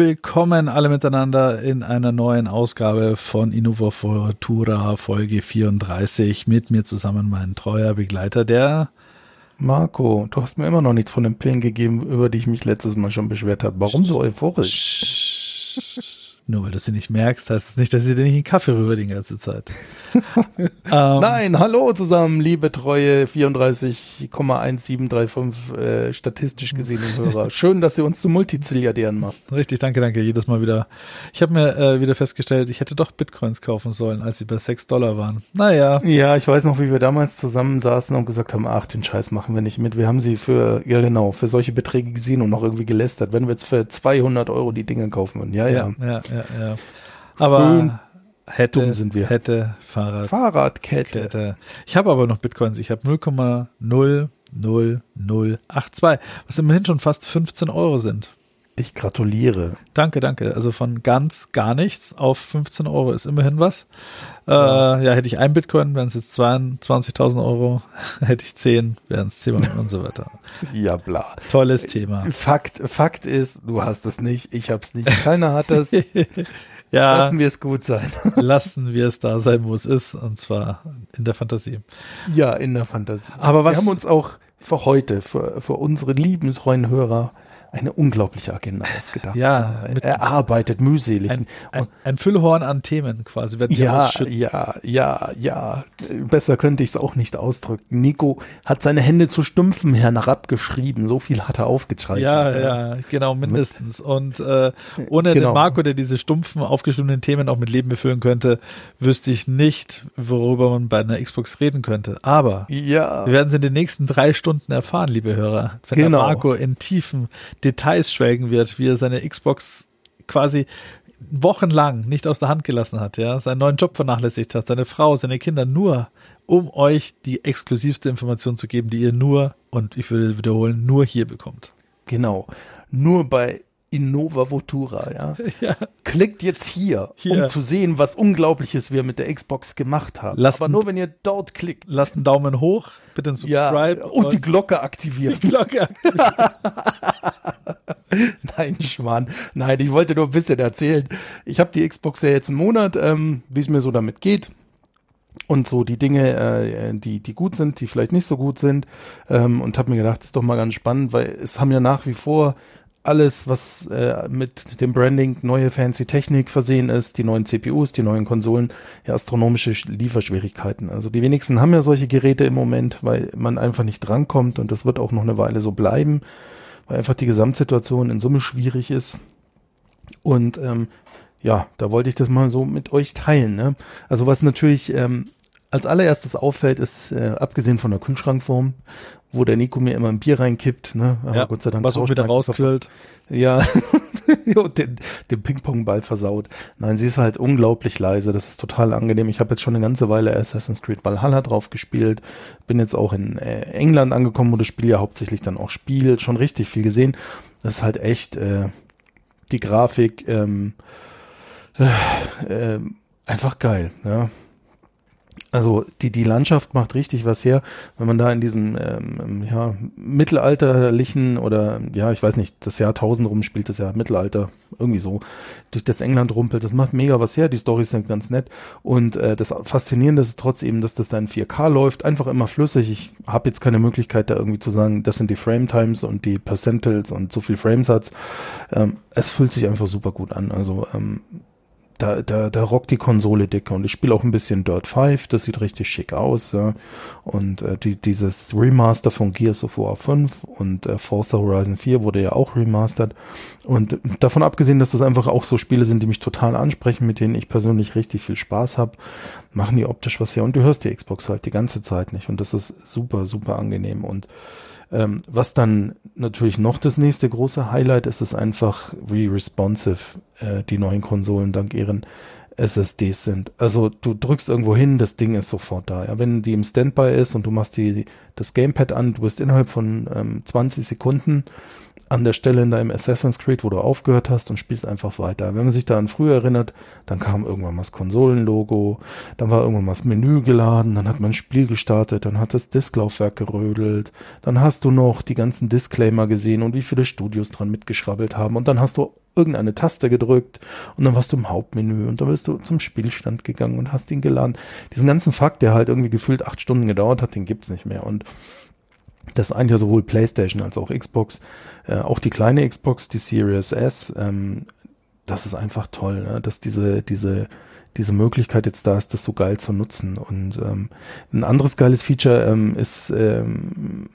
Willkommen alle miteinander in einer neuen Ausgabe von Innova Futura Folge 34 mit mir zusammen mein treuer Begleiter, der Marco, du hast mir immer noch nichts von den Pillen gegeben, über die ich mich letztes Mal schon beschwert habe. Warum so euphorisch? Nur weil du sie nicht merkst, heißt es nicht, dass sie dir nicht einen Kaffee rüber die ganze Zeit. ähm, Nein, hallo zusammen, liebe treue 34,1735 äh, statistisch gesehenen Hörer. Schön, dass ihr uns zu Multizilliardären macht. Richtig, danke, danke. Jedes Mal wieder. Ich habe mir äh, wieder festgestellt, ich hätte doch Bitcoins kaufen sollen, als sie bei 6 Dollar waren. Naja. Ja, ich weiß noch, wie wir damals zusammensaßen und gesagt haben, ach, den Scheiß machen wir nicht mit. Wir haben sie für, ja genau, für solche Beträge gesehen und noch irgendwie gelästert. Wenn wir jetzt für 200 Euro die Dinge kaufen würden. Ja, ja. ja, ja, ja ja, Aber Schön hätte, dumm sind wir. hätte Fahrrad. Fahrradkette. Kette. Ich habe aber noch Bitcoins. Ich habe 0,00082, was immerhin schon fast 15 Euro sind. Ich gratuliere. Danke, danke. Also von ganz gar nichts auf 15 Euro ist immerhin was. Ja, äh, ja hätte ich ein Bitcoin, wären es jetzt 22.000 Euro. hätte ich 10, wären es 10 und so weiter. Ja, bla. Tolles Thema. Fakt, Fakt ist, du hast es nicht, ich hab's nicht, keiner hat es. ja. Lassen wir es gut sein. lassen wir es da sein, wo es ist, und zwar in der Fantasie. Ja, in der Fantasie. Aber was? Wir haben uns auch für heute, für, für unsere lieben treuen Hörer, eine unglaubliche Agenda ausgedacht. Ja, er arbeitet mühselig. Ein, ein, ein, Füllhorn an Themen quasi. ja, ja, ja, ja. Besser könnte ich es auch nicht ausdrücken. Nico hat seine Hände zu Stümpfen herabgeschrieben. So viel hat er aufgetragen. Ja, ja, genau, mindestens. Und äh, ohne genau. den Marco, der diese stumpfen, aufgeschriebenen Themen auch mit Leben befüllen könnte, wüsste ich nicht, worüber man bei einer Xbox reden könnte. Aber ja. wir werden es in den nächsten drei Stunden erfahren, liebe Hörer. Wenn genau. Marco in tiefen Details schwelgen wird, wie er seine Xbox quasi wochenlang nicht aus der Hand gelassen hat, ja, seinen neuen Job vernachlässigt hat, seine Frau, seine Kinder nur, um euch die exklusivste Information zu geben, die ihr nur, und ich würde wiederholen, nur hier bekommt. Genau. Nur bei Innova Votura, ja. ja. Klickt jetzt hier, hier, um zu sehen, was Unglaubliches wir mit der Xbox gemacht haben. Lasst Aber nur wenn ihr dort klickt. Lasst einen Daumen hoch, bitte ein Subscribe. Ja, und, und, die Glocke aktivieren. Die Glocke aktivieren. Nein, Schwan. Nein, ich wollte nur ein bisschen erzählen. Ich habe die Xbox ja jetzt einen Monat, ähm, wie es mir so damit geht und so die Dinge, äh, die die gut sind, die vielleicht nicht so gut sind ähm, und habe mir gedacht, das ist doch mal ganz spannend, weil es haben ja nach wie vor alles, was äh, mit dem Branding neue fancy Technik versehen ist, die neuen CPUs, die neuen Konsolen, ja, astronomische Lieferschwierigkeiten. Also die wenigsten haben ja solche Geräte im Moment, weil man einfach nicht drankommt und das wird auch noch eine Weile so bleiben, weil einfach die Gesamtsituation in Summe schwierig ist. Und ähm, ja, da wollte ich das mal so mit euch teilen. Ne? Also was natürlich ähm, als allererstes auffällt, ist, äh, abgesehen von der Kühlschrankform, wo der Nico mir immer ein Bier reinkippt, ne? Aber ja, Gott sei Dank. Was auch wieder rausquillt. Ja, den, den Ping-Pong-Ball versaut. Nein, sie ist halt unglaublich leise. Das ist total angenehm. Ich habe jetzt schon eine ganze Weile Assassin's Creed Valhalla drauf gespielt. Bin jetzt auch in äh, England angekommen, wo das Spiel ja hauptsächlich dann auch spielt. Schon richtig viel gesehen. Das ist halt echt äh, die Grafik ähm, äh, äh, einfach geil. Ja also die, die Landschaft macht richtig was her, wenn man da in diesem ähm, ja, mittelalterlichen oder ja, ich weiß nicht, das Jahrtausend rumspielt, das ja Mittelalter, irgendwie so, durch das England rumpelt, das macht mega was her, die Storys sind ganz nett. Und äh, das Faszinierende ist trotz eben, dass das da in 4K läuft, einfach immer flüssig. Ich habe jetzt keine Möglichkeit da irgendwie zu sagen, das sind die Frame Times und die Percentiles und so viel Frames hat's. Ähm, es fühlt sich einfach super gut an, also ähm, da, da, da rockt die Konsole dicker und ich spiele auch ein bisschen Dirt 5, das sieht richtig schick aus, ja. Und äh, die, dieses Remaster von Gears of War 5 und äh, Forza Horizon 4 wurde ja auch remastert. Und davon abgesehen, dass das einfach auch so Spiele sind, die mich total ansprechen, mit denen ich persönlich richtig viel Spaß habe, machen die optisch was her. Und du hörst die Xbox halt die ganze Zeit nicht. Und das ist super, super angenehm. Und ähm, was dann natürlich noch das nächste große Highlight ist, ist einfach, wie responsive äh, die neuen Konsolen dank ihren SSDs sind. Also du drückst irgendwo hin, das Ding ist sofort da. Ja, wenn die im Standby ist und du machst die, das Gamepad an, du bist innerhalb von ähm, 20 Sekunden an der Stelle in deinem Assassin's Creed, wo du aufgehört hast und spielst einfach weiter. Wenn man sich da an früher erinnert, dann kam irgendwann mal das Konsolenlogo, dann war irgendwann mal das Menü geladen, dann hat man ein Spiel gestartet, dann hat das Disklaufwerk gerödelt, dann hast du noch die ganzen Disclaimer gesehen und wie viele Studios dran mitgeschrabbelt haben und dann hast du irgendeine Taste gedrückt und dann warst du im Hauptmenü und dann bist du zum Spielstand gegangen und hast ihn geladen. Diesen ganzen Fakt, der halt irgendwie gefühlt acht Stunden gedauert hat, den gibt's nicht mehr und das eigentlich ja sowohl PlayStation als auch Xbox, äh, auch die kleine Xbox, die Series S, ähm, das ist einfach toll, ne? dass diese, diese, diese Möglichkeit jetzt da ist, das so geil zu nutzen. Und ähm, ein anderes geiles Feature ähm, ist ähm,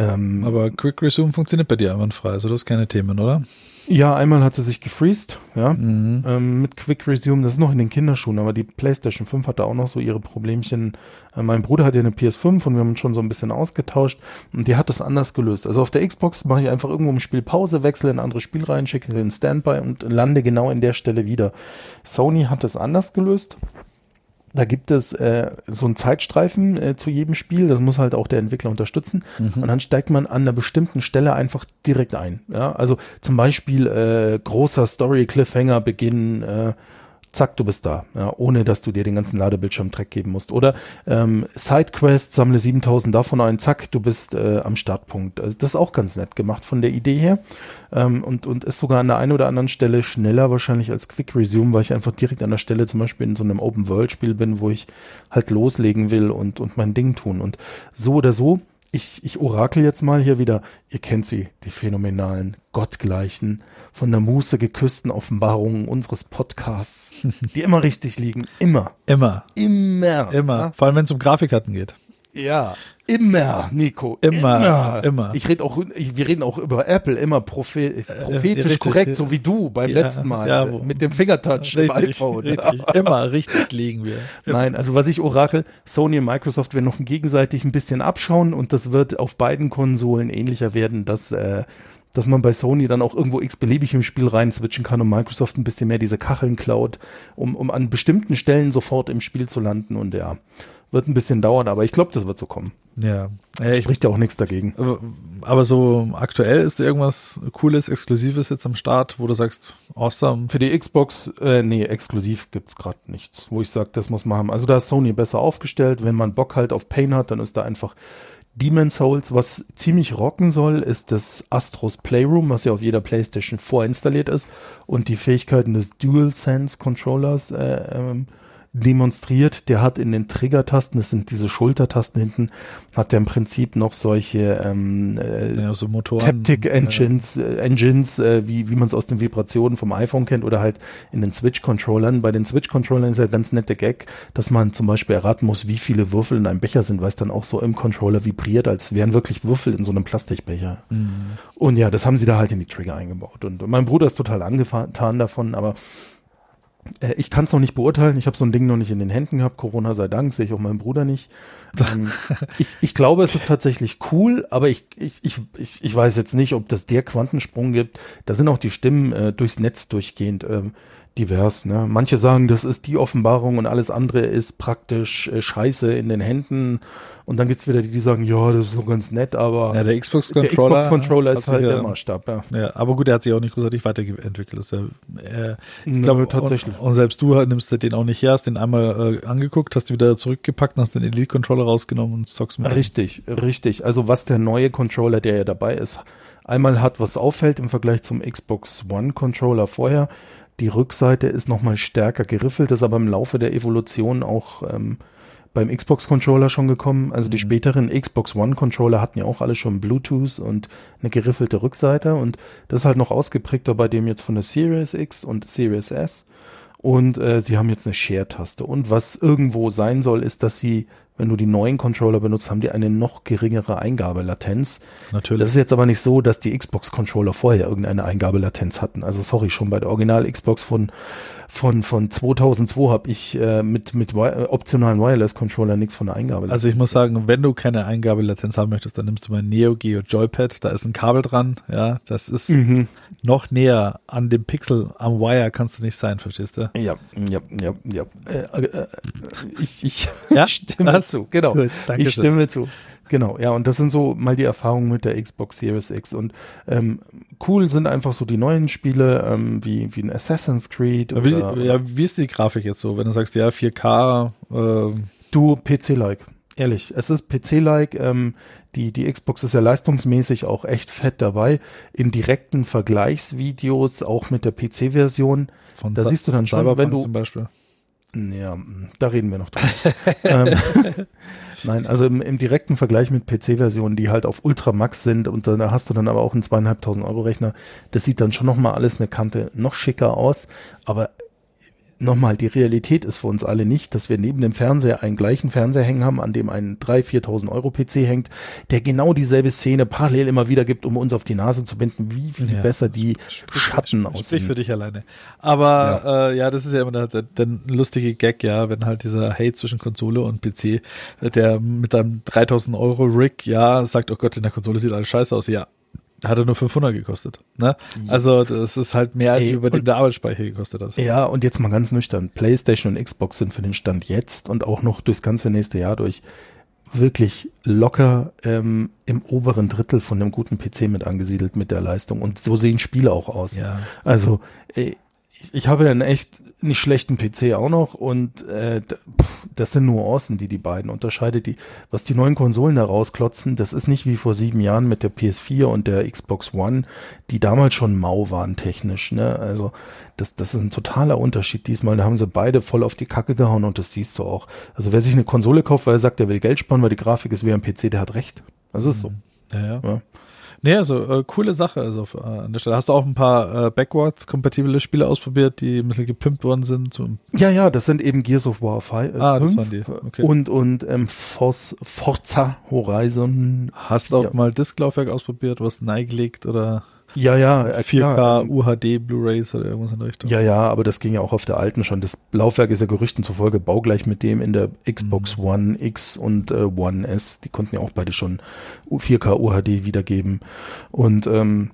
ähm, Aber Quick Resume funktioniert bei dir einwandfrei, also das ist keine Themen, oder? Ja, einmal hat sie sich gefreezed, ja, mhm. ähm, mit Quick Resume. Das ist noch in den Kinderschuhen, aber die PlayStation 5 hatte auch noch so ihre Problemchen. Äh, mein Bruder hat ja eine PS5 und wir haben uns schon so ein bisschen ausgetauscht und die hat das anders gelöst. Also auf der Xbox mache ich einfach irgendwo im Spiel Pause, wechsle in ein anderes Spiel rein, schicke den Standby und lande genau in der Stelle wieder. Sony hat das anders gelöst. Da gibt es äh, so einen Zeitstreifen äh, zu jedem Spiel, das muss halt auch der Entwickler unterstützen. Mhm. Und dann steigt man an einer bestimmten Stelle einfach direkt ein. Ja? Also zum Beispiel äh, großer Story-Cliffhanger Beginn äh, zack, du bist da, ja, ohne dass du dir den ganzen Ladebildschirm Dreck geben musst. Oder ähm, Sidequest, sammle 7000 davon ein, zack, du bist äh, am Startpunkt. Also das ist auch ganz nett gemacht von der Idee her ähm, und, und ist sogar an der einen oder anderen Stelle schneller wahrscheinlich als Quick Resume, weil ich einfach direkt an der Stelle zum Beispiel in so einem Open-World-Spiel bin, wo ich halt loslegen will und, und mein Ding tun. Und so oder so ich, ich orakel jetzt mal hier wieder, ihr kennt sie, die phänomenalen, gottgleichen, von der Muße geküssten Offenbarungen unseres Podcasts, die immer richtig liegen. Immer. Immer. Immer. Immer. Ja? Vor allem, wenn es um Grafikkarten geht. Ja, immer, Nico. Immer, immer. immer. Ich rede auch, ich, wir reden auch über Apple immer prophet, äh, prophetisch richtig, korrekt, so wie du beim ja, letzten Mal ja, mit dem Fingertouch richtig, im iPhone. Richtig, immer richtig liegen wir. Immer. Nein, also was ich orakel, Sony und Microsoft werden noch gegenseitig ein bisschen abschauen und das wird auf beiden Konsolen ähnlicher werden, dass äh, dass man bei Sony dann auch irgendwo x-beliebig im Spiel rein switchen kann und Microsoft ein bisschen mehr diese Kacheln klaut, um, um an bestimmten Stellen sofort im Spiel zu landen und ja, wird ein bisschen dauern, aber ich glaube, das wird so kommen. Ja. ja Spricht ja auch nichts dagegen. Aber, aber, so aktuell ist irgendwas Cooles, Exklusives jetzt am Start, wo du sagst, awesome. Für die Xbox, äh, nee, exklusiv gibt's gerade nichts, wo ich sage, das muss man haben. Also da ist Sony besser aufgestellt. Wenn man Bock halt auf Pain hat, dann ist da einfach Demon's Souls, was ziemlich rocken soll, ist das Astros Playroom, was ja auf jeder PlayStation vorinstalliert ist und die Fähigkeiten des DualSense Controllers äh, ähm, demonstriert. Der hat in den Trigger-Tasten, das sind diese Schultertasten hinten, hat der im Prinzip noch solche ähm, äh, ja, so Motoren, Taptic Engines, ja. äh, Engines äh, wie, wie man es aus den Vibrationen vom iPhone kennt oder halt in den Switch-Controllern. Bei den Switch-Controllern ist ja ganz nette Gag, dass man zum Beispiel erraten muss, wie viele Würfel in einem Becher sind, weil es dann auch so im Controller vibriert, als wären wirklich Würfel in so einem Plastikbecher. Mhm. Und ja, das haben sie da halt in die Trigger eingebaut. Und, mein Bruder ist total angetan davon, aber äh, ich kann es noch nicht beurteilen. Ich habe so ein Ding noch nicht in den Händen gehabt. Corona sei Dank, sehe ich auch meinen Bruder nicht. Ähm, ich, ich glaube, es ist tatsächlich cool, aber ich, ich, ich, ich weiß jetzt nicht, ob das der Quantensprung gibt. Da sind auch die Stimmen äh, durchs Netz durchgehend. Ähm, divers. Ne? Manche sagen, das ist die Offenbarung und alles andere ist praktisch äh, Scheiße in den Händen. Und dann gibt's wieder die, die sagen, ja, das ist so ganz nett, aber ja, der Xbox-Controller Xbox -Controller ist halt ja, der Maßstab. Ja. ja, aber gut, der hat sich auch nicht großartig weiterentwickelt. Das ist ja, äh, ich glaube, tatsächlich. Und, und, selbst du nimmst den auch nicht her, hast den einmal äh, angeguckt, hast du wieder zurückgepackt und hast den Elite-Controller rausgenommen und zockst mit. Richtig, dem. richtig. Also was der neue Controller, der ja dabei ist, einmal hat, was auffällt im Vergleich zum Xbox One-Controller vorher, die Rückseite ist nochmal stärker geriffelt, ist aber im Laufe der Evolution auch ähm, beim Xbox-Controller schon gekommen. Also die mhm. späteren Xbox One-Controller hatten ja auch alle schon Bluetooth und eine geriffelte Rückseite und das ist halt noch ausgeprägter bei dem jetzt von der Series X und Series S. Und äh, sie haben jetzt eine Share-Taste. Und was irgendwo sein soll, ist, dass sie wenn du die neuen Controller benutzt, haben die eine noch geringere Eingabelatenz. Natürlich. Das ist jetzt aber nicht so, dass die Xbox-Controller vorher irgendeine Eingabelatenz hatten. Also sorry, schon bei der Original Xbox von von, von 2002 habe ich äh, mit, mit optionalen Wireless-Controller nichts von der Eingabelatenz. Also ich muss sagen, wenn du keine Eingabelatenz haben möchtest, dann nimmst du mein Neo Geo Joypad, da ist ein Kabel dran, ja, das ist mhm. noch näher an dem Pixel am Wire kannst du nicht sein, verstehst du? Ja, ja, ja, ja. Äh, äh, ich, ich ja? stimme zu, genau. Gut, ich stimme zu. Genau, ja, und das sind so mal die Erfahrungen mit der Xbox Series X. Und ähm, cool sind einfach so die neuen Spiele, ähm, wie, wie ein Assassin's Creed. Oder, wie, ja, wie ist die Grafik jetzt so, wenn du sagst, ja, 4K? Äh du, PC-like. Ehrlich, es ist PC-like. Ähm, die, die Xbox ist ja leistungsmäßig auch echt fett dabei. In direkten Vergleichsvideos, auch mit der PC-Version, da siehst du dann schon, wenn du. Zum Beispiel. Ja, da reden wir noch drüber. ähm, Nein, also im, im direkten Vergleich mit PC-Versionen, die halt auf Ultramax sind und da hast du dann aber auch einen zweieinhalbtausend Euro Rechner, das sieht dann schon nochmal alles eine Kante noch schicker aus, aber nochmal, die Realität ist für uns alle nicht, dass wir neben dem Fernseher einen gleichen Fernseher hängen haben, an dem ein 3.000, 4.000 Euro PC hängt, der genau dieselbe Szene parallel immer wieder gibt, um uns auf die Nase zu binden, wie viel ja. besser die sprich, Schatten aussehen. Sprich für dich alleine. Aber ja. Äh, ja, das ist ja immer der, der, der, lustige Gag, ja, wenn halt dieser Hate zwischen Konsole und PC, der mit einem 3.000 Euro Rig, ja, sagt, oh Gott, in der Konsole sieht alles scheiße aus. Ja, hat er nur 500 gekostet. Ne? Also das ist halt mehr, als Ey, über dem der Arbeitsspeicher gekostet hat. Ja, und jetzt mal ganz nüchtern. PlayStation und Xbox sind für den Stand jetzt und auch noch durchs ganze nächste Jahr durch wirklich locker ähm, im oberen Drittel von einem guten PC mit angesiedelt mit der Leistung. Und so sehen Spiele auch aus. Ja. Also ey, ich habe einen echt nicht schlechten PC auch noch und äh, das sind Nuancen, die die beiden unterscheidet. Die, was die neuen Konsolen da rausklotzen, das ist nicht wie vor sieben Jahren mit der PS4 und der Xbox One, die damals schon mau waren technisch. Ne? Also das, das ist ein totaler Unterschied diesmal. Da haben sie beide voll auf die Kacke gehauen und das siehst du auch. Also wer sich eine Konsole kauft, weil er sagt, er will Geld sparen, weil die Grafik ist wie ein PC, der hat recht. Das ist so. Ja, ja. ja. Nee, also äh, coole Sache. Also äh, an der Stelle hast du auch ein paar äh, backwards-kompatible Spiele ausprobiert, die ein bisschen gepimpt worden sind. Ja, ja, das sind eben Gears of War 5, äh, ah, 5 das waren die. Okay. und und ähm, Forza Horizon. Hast du auch mal Disklaufwerk ausprobiert, was neigelegt oder? Ja, ja. 4K, klar. UHD, Blu-rays oder irgendwas in der Richtung. Ja, ja, aber das ging ja auch auf der alten schon. Das Laufwerk ist ja Gerüchten zufolge baugleich mit dem in der Xbox mhm. One X und äh, One S. Die konnten ja auch beide schon 4K UHD wiedergeben. Und ähm,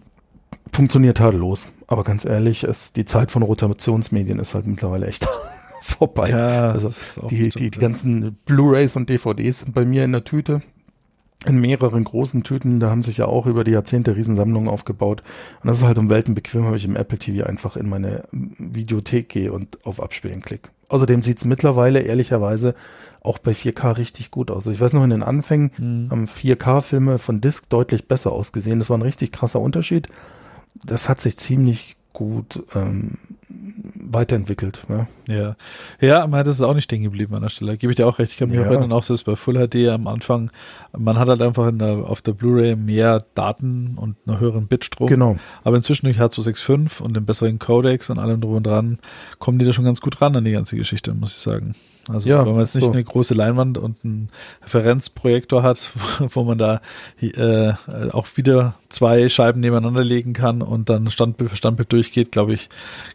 funktioniert tadellos. Aber ganz ehrlich, es, die Zeit von Rotationsmedien ist halt mittlerweile echt vorbei. Ja, also die, die, die ganzen Blu-rays und DVDs sind bei mir in der Tüte in mehreren großen Tüten, da haben sich ja auch über die Jahrzehnte Riesensammlungen aufgebaut. Und das ist halt um Welten bequem, wenn ich im Apple TV einfach in meine Videothek gehe und auf Abspielen klicke. Außerdem sieht's mittlerweile ehrlicherweise auch bei 4K richtig gut aus. Ich weiß noch, in den Anfängen mhm. haben 4K-Filme von Disc deutlich besser ausgesehen. Das war ein richtig krasser Unterschied. Das hat sich ziemlich gut ähm, weiterentwickelt. Ja, ja, ja man, das ist auch nicht stehen geblieben an der Stelle. Gebe ich dir auch recht. Ich kann mich ja. erinnern, auch selbst bei Full HD am Anfang, man hat halt einfach in der, auf der Blu-ray mehr Daten und einen höheren Bitstrom. Genau. Aber inzwischen durch H265 und den besseren Codecs und allem drum und dran, kommen die da schon ganz gut ran an die ganze Geschichte, muss ich sagen. Also ja, wenn man jetzt nicht so. eine große Leinwand und einen Referenzprojektor hat, wo man da äh, auch wieder zwei Scheiben nebeneinander legen kann und dann Standbild für Standbild durchgeht, glaube ich,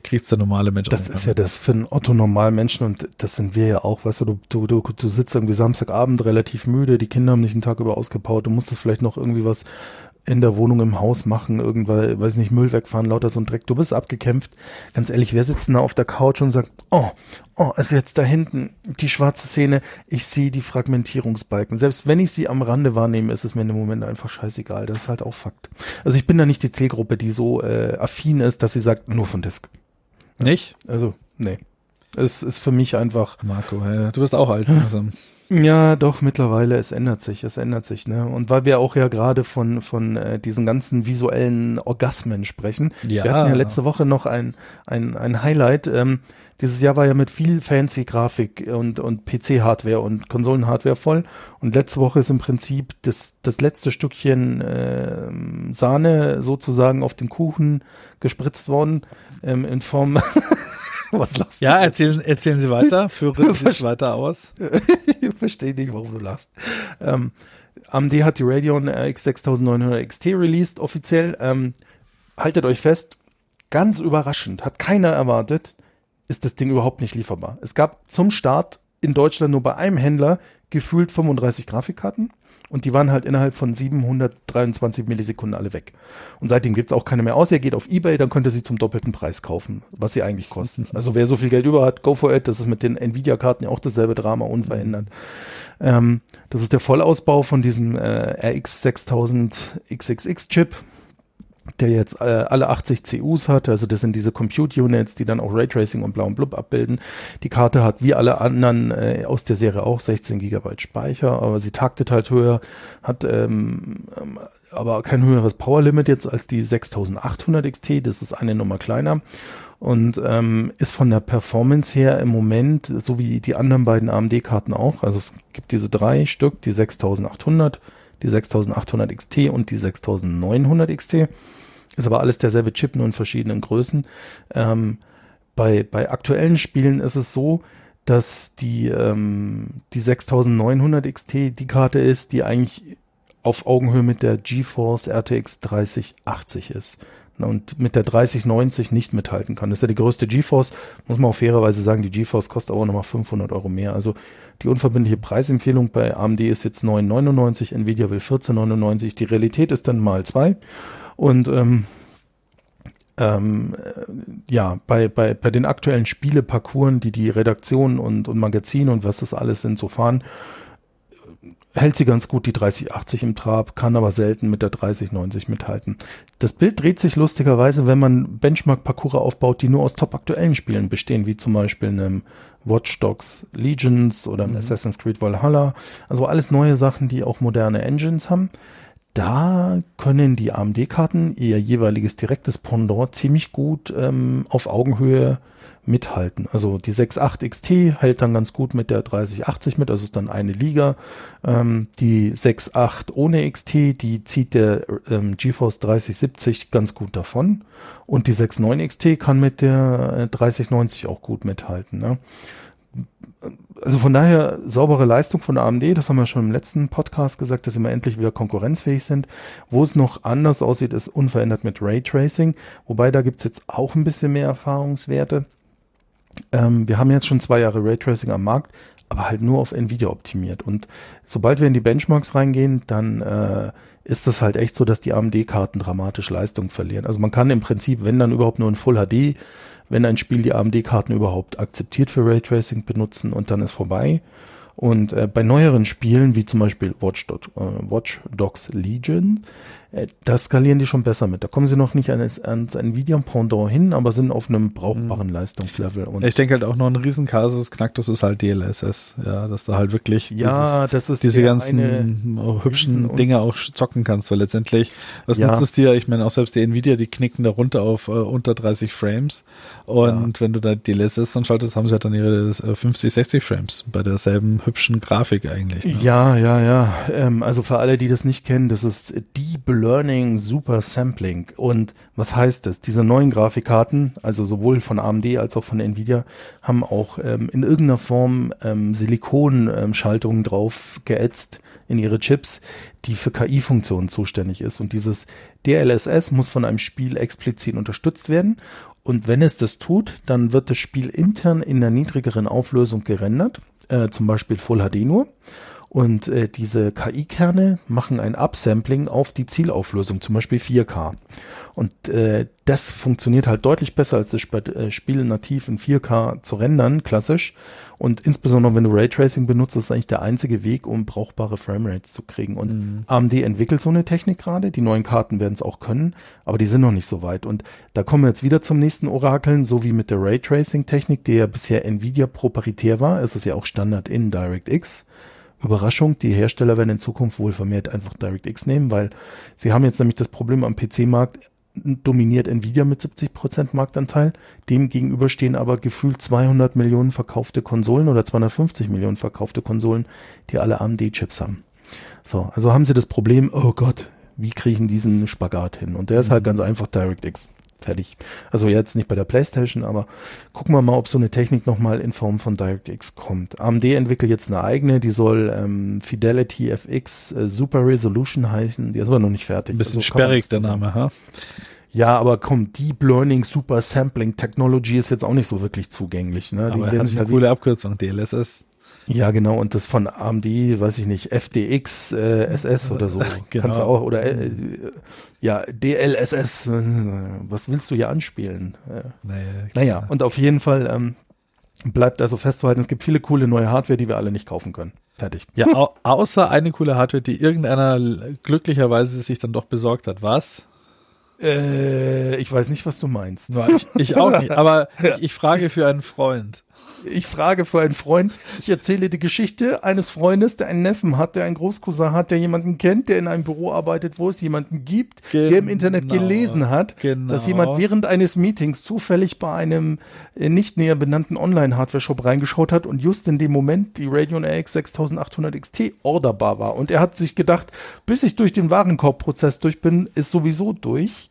kriegt's der normale Mensch. Das ist ja das für einen Otto normalen Menschen und das sind wir ja auch, weißt du, du, du, du sitzt irgendwie Samstagabend relativ müde, die Kinder haben nicht einen Tag über ausgebaut, du musstest vielleicht noch irgendwie was in der Wohnung im Haus machen, irgendwann, weiß nicht, Müll wegfahren, lauter so ein Dreck. Du bist abgekämpft. Ganz ehrlich, wer sitzt denn da auf der Couch und sagt, oh, oh, also jetzt da hinten, die schwarze Szene, ich sehe die Fragmentierungsbalken. Selbst wenn ich sie am Rande wahrnehme, ist es mir in dem Moment einfach scheißegal. Das ist halt auch Fakt. Also ich bin da nicht die Zielgruppe, die so äh, affin ist, dass sie sagt, nur von Disk. Nicht? Also, nee. Es ist für mich einfach. Marco, ja, du bist auch alt. Ja, doch, mittlerweile, es ändert sich, es ändert sich, ne? Und weil wir auch ja gerade von, von äh, diesen ganzen visuellen Orgasmen sprechen. Ja. Wir hatten ja letzte Woche noch ein, ein, ein Highlight. Ähm, dieses Jahr war ja mit viel fancy Grafik und, und PC-Hardware und Konsolen-Hardware voll. Und letzte Woche ist im Prinzip das, das letzte Stückchen äh, Sahne sozusagen auf den Kuchen gespritzt worden, ähm, in Form Was lachst du? Ja, erzählen, erzählen Sie weiter, führen Sie weiter aus. ich verstehe nicht, warum du lachst. Ähm, AMD hat die Radeon RX 6900 XT released, offiziell. Ähm, haltet euch fest, ganz überraschend, hat keiner erwartet, ist das Ding überhaupt nicht lieferbar. Es gab zum Start in Deutschland nur bei einem Händler gefühlt 35 Grafikkarten und die waren halt innerhalb von 723 Millisekunden alle weg. Und seitdem gibt's auch keine mehr aus. Ihr geht auf Ebay, dann könnt ihr sie zum doppelten Preis kaufen, was sie eigentlich kosten. Also wer so viel Geld über hat, go for it. Das ist mit den Nvidia-Karten ja auch dasselbe Drama, unverändert. Ähm, das ist der Vollausbau von diesem äh, RX 6000 XXX-Chip der jetzt äh, alle 80 CUs hat, also das sind diese Compute Units, die dann auch Raytracing und Blau und Blub abbilden. Die Karte hat wie alle anderen äh, aus der Serie auch 16 Gigabyte Speicher, aber sie taktet halt höher, hat ähm, ähm aber kein höheres Power Limit jetzt als die 6800 XT, das ist eine Nummer kleiner. Und ähm, ist von der Performance her im Moment, so wie die anderen beiden AMD-Karten auch, also es gibt diese drei Stück, die 6800 die 6800 XT und die 6900 XT. Ist aber alles derselbe Chip, nur in verschiedenen Größen. Ähm, bei, bei aktuellen Spielen ist es so, dass die, ähm, die 6900 XT die Karte ist, die eigentlich auf Augenhöhe mit der GeForce RTX 3080 ist und mit der 3090 nicht mithalten kann. Das ist ja die größte GeForce, muss man auch fairerweise sagen, die GeForce kostet aber nochmal 500 Euro mehr. Also die unverbindliche Preisempfehlung bei AMD ist jetzt 9,99, Nvidia will 14,99, die Realität ist dann mal zwei. Und ähm, ähm, äh, ja, bei, bei, bei den aktuellen Spieleparcours, die die Redaktion und, und Magazin und was das alles sind, so fahren, hält sie ganz gut die 3080 im Trab, kann aber selten mit der 3090 mithalten. Das Bild dreht sich lustigerweise, wenn man Benchmark-Parcours aufbaut, die nur aus top aktuellen Spielen bestehen, wie zum Beispiel einem Watch Dogs Legions oder mhm. Assassin's Creed Valhalla. Also alles neue Sachen, die auch moderne Engines haben. Da können die AMD-Karten ihr jeweiliges direktes Pendant ziemlich gut ähm, auf Augenhöhe mithalten. Also die 6.8 XT hält dann ganz gut mit der 3080 mit, also ist dann eine Liga. Ähm, die 6.8 ohne XT, die zieht der ähm, GeForce 3070 ganz gut davon. Und die 6.9 XT kann mit der 3090 äh, auch gut mithalten. Ne? Also von daher saubere Leistung von AMD, das haben wir schon im letzten Podcast gesagt, dass sie mal endlich wieder konkurrenzfähig sind. Wo es noch anders aussieht, ist unverändert mit Raytracing, wobei da gibt's jetzt auch ein bisschen mehr Erfahrungswerte. Ähm, wir haben jetzt schon zwei Jahre Raytracing am Markt, aber halt nur auf Nvidia optimiert. Und sobald wir in die Benchmarks reingehen, dann äh, ist es halt echt so, dass die AMD-Karten dramatisch Leistung verlieren. Also man kann im Prinzip, wenn dann überhaupt nur in Full HD, wenn ein Spiel die AMD-Karten überhaupt akzeptiert für Raytracing benutzen und dann ist vorbei. Und äh, bei neueren Spielen, wie zum Beispiel Watch, äh, Watch Dogs Legion, da skalieren die schon besser mit. Da kommen sie noch nicht ans, ans Nvidia-Pendant hin, aber sind auf einem brauchbaren mhm. Leistungslevel. Und ich denke halt auch noch ein Riesenkasus Knacktus ist halt DLSS. Ja, dass du halt wirklich ja, dieses, das ist diese ganzen hübschen Dinge auch zocken kannst, weil letztendlich, was ja. nutzt es dir? Ich meine, auch selbst die Nvidia, die knicken da runter auf äh, unter 30 Frames. Und ja. wenn du da DLSS dann schaltest, haben sie halt dann ihre 50, äh, 60 Frames bei derselben hübschen Grafik eigentlich. Ne? Ja, ja, ja. Ähm, also für alle, die das nicht kennen, das ist die Learning Super Sampling. Und was heißt das? Diese neuen Grafikkarten, also sowohl von AMD als auch von Nvidia, haben auch ähm, in irgendeiner Form ähm, Silikonschaltungen drauf geätzt in ihre Chips, die für KI-Funktionen zuständig ist. Und dieses DLSS muss von einem Spiel explizit unterstützt werden. Und wenn es das tut, dann wird das Spiel intern in der niedrigeren Auflösung gerendert, äh, zum Beispiel Full HD nur. Und äh, diese KI-Kerne machen ein Upsampling auf die Zielauflösung, zum Beispiel 4K. Und äh, das funktioniert halt deutlich besser, als das äh, Spiel nativ in 4K zu rendern, klassisch. Und insbesondere, wenn du Raytracing benutzt, ist das eigentlich der einzige Weg, um brauchbare Framerates zu kriegen. Und mhm. AMD entwickelt so eine Technik gerade. Die neuen Karten werden es auch können, aber die sind noch nicht so weit. Und da kommen wir jetzt wieder zum nächsten Orakeln, so wie mit der Raytracing-Technik, die ja bisher Nvidia proprietär war. Es ist ja auch Standard in DirectX. Überraschung, die Hersteller werden in Zukunft wohl vermehrt einfach DirectX nehmen, weil sie haben jetzt nämlich das Problem am PC-Markt, dominiert Nvidia mit 70% Marktanteil. Dem gegenüber stehen aber gefühlt 200 Millionen verkaufte Konsolen oder 250 Millionen verkaufte Konsolen, die alle AMD-Chips haben. So, also haben sie das Problem, oh Gott, wie kriegen diesen Spagat hin? Und der ist halt mhm. ganz einfach DirectX. Fertig. Also jetzt nicht bei der PlayStation, aber gucken wir mal, ob so eine Technik nochmal in Form von DirectX kommt. AMD entwickelt jetzt eine eigene, die soll ähm, Fidelity FX äh, Super Resolution heißen, die ist aber noch nicht fertig. Ein bisschen also sperrig der Name, ha? Ja, aber komm, Deep Learning Super Sampling Technology ist jetzt auch nicht so wirklich zugänglich. Ne? Die aber hat sich eine halt coole Abkürzung, DLSS. Ja, genau. Und das von AMD, weiß ich nicht, FDX äh, SS oder so. genau. Kannst du auch, oder äh, ja, DLSS. Was willst du hier anspielen? Naja, naja und auf jeden Fall ähm, bleibt also festzuhalten, es gibt viele coole neue Hardware, die wir alle nicht kaufen können. Fertig. Ja, au außer eine coole Hardware, die irgendeiner glücklicherweise sich dann doch besorgt hat. Was? Äh, ich weiß nicht, was du meinst. Ich, ich auch nicht, aber ich, ich frage für einen Freund. Ich frage für einen Freund, ich erzähle die Geschichte eines Freundes, der einen Neffen hat, der einen Großcousin hat, der jemanden kennt, der in einem Büro arbeitet, wo es jemanden gibt, genau, der im Internet genau. gelesen hat, genau. dass jemand während eines Meetings zufällig bei einem äh, nicht näher benannten Online-Hardware-Shop reingeschaut hat und just in dem Moment die Radeon RX 6800 XT orderbar war. Und er hat sich gedacht, bis ich durch den Warenkorbprozess durch bin, ist sowieso durch.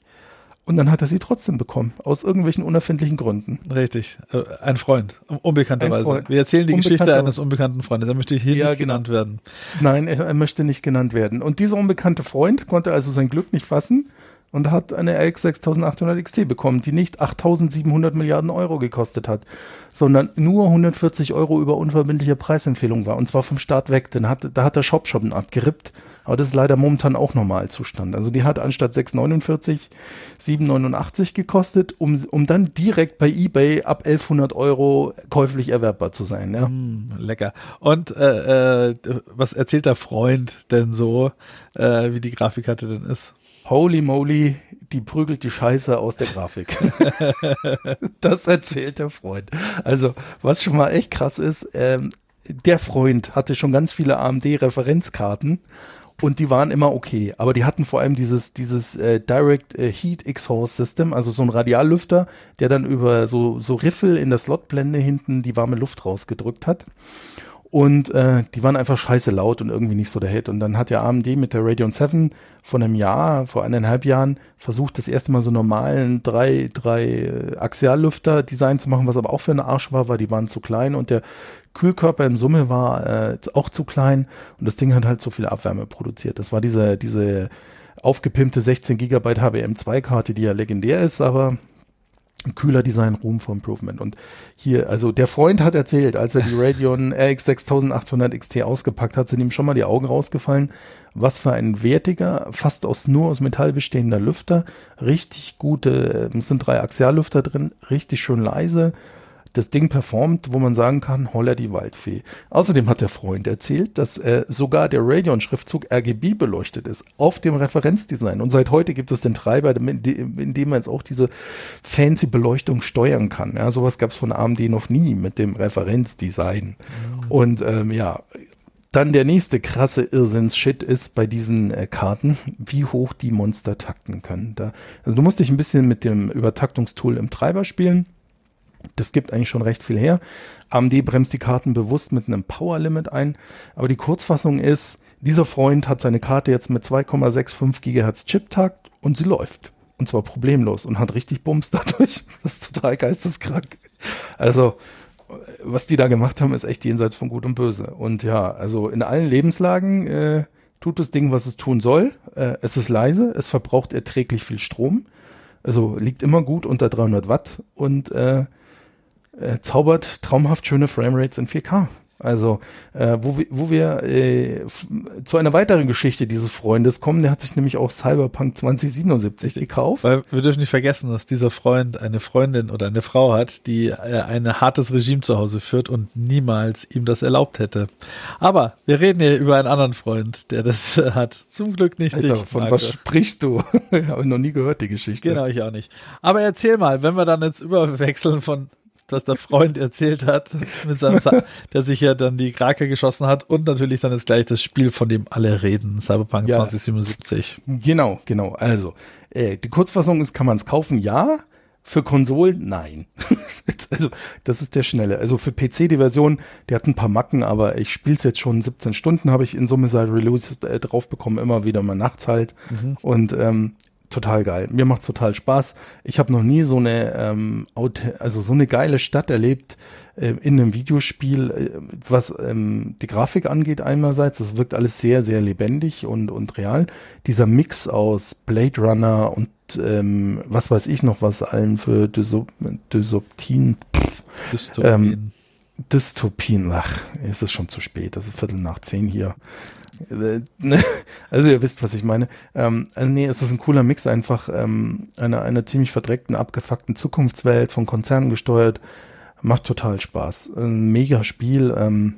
Und dann hat er sie trotzdem bekommen, aus irgendwelchen unerfindlichen Gründen. Richtig. Äh, ein Freund, unbekannterweise. Wir erzählen die Geschichte eines unbekannten Freundes. Er möchte hier ja, nicht genau. genannt werden. Nein, er, er, möchte nicht genannt werden. Und dieser unbekannte Freund konnte also sein Glück nicht fassen und hat eine RX 6800 XT bekommen, die nicht 8700 Milliarden Euro gekostet hat, sondern nur 140 Euro über unverbindliche Preisempfehlung war. Und zwar vom Start weg. Denn hat, da hat der Shop schon abgerippt. Aber das ist leider momentan auch Normalzustand. Also die hat anstatt 6,49 7,89 gekostet, um, um dann direkt bei eBay ab 1100 Euro käuflich erwerbbar zu sein. Ja. Mm, lecker. Und äh, äh, was erzählt der Freund denn so, äh, wie die Grafikkarte denn ist? Holy moly, die prügelt die Scheiße aus der Grafik. das erzählt der Freund. Also, was schon mal echt krass ist, ähm, der Freund hatte schon ganz viele AMD-Referenzkarten und die waren immer okay, aber die hatten vor allem dieses dieses äh, Direct äh, Heat Exhaust System, also so ein Radiallüfter, der dann über so so Riffel in der Slotblende hinten die warme Luft rausgedrückt hat. Und äh, die waren einfach scheiße laut und irgendwie nicht so der Hit. Und dann hat ja AMD mit der Radeon 7 vor einem Jahr, vor eineinhalb Jahren, versucht, das erste Mal so normalen drei, drei äh, Axiallüfter-Design zu machen, was aber auch für einen Arsch war, weil die waren zu klein und der Kühlkörper in Summe war äh, auch zu klein und das Ding hat halt so viel Abwärme produziert. Das war diese, diese aufgepimpte 16 Gigabyte HBM2-Karte, die ja legendär ist, aber kühler Design Room for Improvement. Und hier, also der Freund hat erzählt, als er die Radeon RX 6800 XT ausgepackt hat, sind ihm schon mal die Augen rausgefallen. Was für ein wertiger, fast aus nur aus Metall bestehender Lüfter. Richtig gute, es sind drei Axiallüfter drin, richtig schön leise das Ding performt, wo man sagen kann, holla die Waldfee. Außerdem hat der Freund erzählt, dass äh, sogar der Radeon-Schriftzug RGB beleuchtet ist auf dem Referenzdesign. Und seit heute gibt es den Treiber, in dem man jetzt auch diese fancy Beleuchtung steuern kann. Ja, sowas gab es von AMD noch nie mit dem Referenzdesign. Mhm. Und ähm, ja, dann der nächste krasse Irrsinns-Shit ist bei diesen äh, Karten, wie hoch die Monster takten können. Da, also du musst dich ein bisschen mit dem Übertaktungstool im Treiber spielen das gibt eigentlich schon recht viel her. AMD bremst die Karten bewusst mit einem Power Limit ein. Aber die Kurzfassung ist, dieser Freund hat seine Karte jetzt mit 2,65 Gigahertz Chiptakt und sie läuft. Und zwar problemlos und hat richtig Bums dadurch. Das ist total geisteskrank. Also, was die da gemacht haben, ist echt jenseits von Gut und Böse. Und ja, also in allen Lebenslagen äh, tut das Ding, was es tun soll. Äh, es ist leise, es verbraucht erträglich viel Strom. Also liegt immer gut unter 300 Watt und äh, äh, zaubert traumhaft schöne Framerates in 4K. Also, äh, wo wir, wo wir äh, zu einer weiteren Geschichte dieses Freundes kommen, der hat sich nämlich auch Cyberpunk 2077 gekauft. Weil wir dürfen nicht vergessen, dass dieser Freund eine Freundin oder eine Frau hat, die äh, ein hartes Regime zu Hause führt und niemals ihm das erlaubt hätte. Aber wir reden hier über einen anderen Freund, der das äh, hat. Zum Glück nicht Alter, dich. Von Marco. was sprichst du? Habe noch nie gehört, die Geschichte. Genau, ich auch nicht. Aber erzähl mal, wenn wir dann jetzt überwechseln von was der Freund erzählt hat, mit seinem, der sich ja dann die Krake geschossen hat und natürlich dann ist gleich das Spiel, von dem alle reden, Cyberpunk ja, 2077. Genau, genau. Also, äh, die Kurzfassung ist, kann man es kaufen? Ja. Für Konsolen? Nein. also, das ist der schnelle. Also für PC die Version, die hat ein paar Macken, aber ich spiele es jetzt schon 17 Stunden, habe ich in Summe seit Release äh, drauf bekommen, immer wieder mal nachts halt. Mhm. Und ähm, total geil. Mir macht's total Spaß. Ich habe noch nie so eine, ähm, also so eine geile Stadt erlebt äh, in einem Videospiel, äh, was ähm, die Grafik angeht einerseits. Das wirkt alles sehr, sehr lebendig und, und real. Dieser Mix aus Blade Runner und ähm, was weiß ich noch, was allen für Dysoptien, Dystopien. Ähm, Dystopien, ach, ist es schon zu spät, also Viertel nach zehn hier. Äh, also ihr wisst, was ich meine. Ähm, also nee, es ist ein cooler Mix einfach ähm, einer, einer ziemlich verdreckten, abgefuckten Zukunftswelt von Konzernen gesteuert. Macht total Spaß. Ein mega Spiel. Ähm,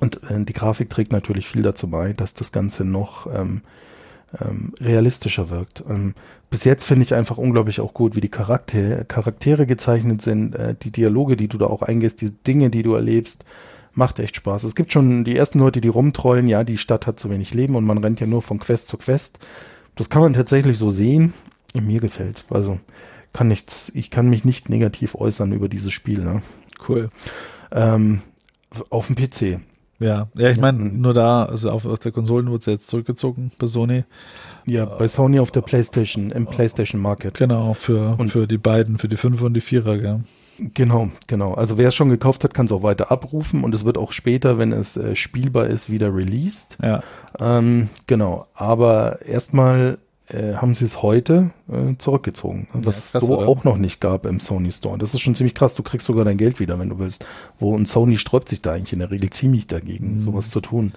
und äh, die Grafik trägt natürlich viel dazu bei, dass das Ganze noch ähm, ähm, realistischer wirkt. Ähm, bis jetzt finde ich einfach unglaublich auch gut, wie die Charaktere, Charaktere gezeichnet sind, äh, die Dialoge, die du da auch eingehst, die Dinge, die du erlebst macht echt Spaß. Es gibt schon die ersten Leute, die rumtrollen, ja, die Stadt hat zu wenig Leben und man rennt ja nur von Quest zu Quest. Das kann man tatsächlich so sehen. Mir gefällt's. Also kann nichts, ich kann mich nicht negativ äußern über dieses Spiel. Ne? Cool. Ähm, auf dem PC. Ja, ja, ich meine, nur da, also auf, auf der Konsolen wurde es jetzt zurückgezogen bei Sony. Ja, bei Sony auf der PlayStation, im PlayStation Market. Genau, für, und für die beiden, für die 5 und die 4er, gell. Genau, genau. Also wer es schon gekauft hat, kann es auch weiter abrufen und es wird auch später, wenn es äh, spielbar ist, wieder released. Ja. Ähm, genau. Aber erstmal äh, haben sie es heute äh, zurückgezogen, was ja, krass, so oder? auch noch nicht gab im Sony Store. Das ist schon ziemlich krass. Du kriegst sogar dein Geld wieder, wenn du willst. Wo und Sony sträubt sich da eigentlich in der Regel ziemlich dagegen, mhm. sowas zu tun.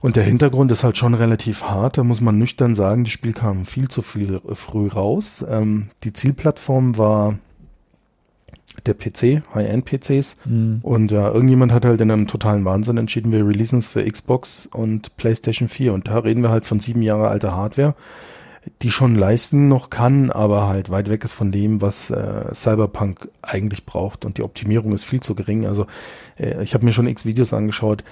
Und der Hintergrund ist halt schon relativ hart. Da muss man nüchtern sagen, das Spiel kam viel zu viel äh, früh raus. Ähm, die Zielplattform war der PC, High-End-PCs. Mhm. Und ja, irgendjemand hat halt in einem totalen Wahnsinn entschieden, wir releasen es für Xbox und PlayStation 4. Und da reden wir halt von sieben Jahre alter Hardware, die schon leisten noch kann, aber halt weit weg ist von dem, was äh, Cyberpunk eigentlich braucht. Und die Optimierung ist viel zu gering. Also äh, ich habe mir schon x Videos angeschaut.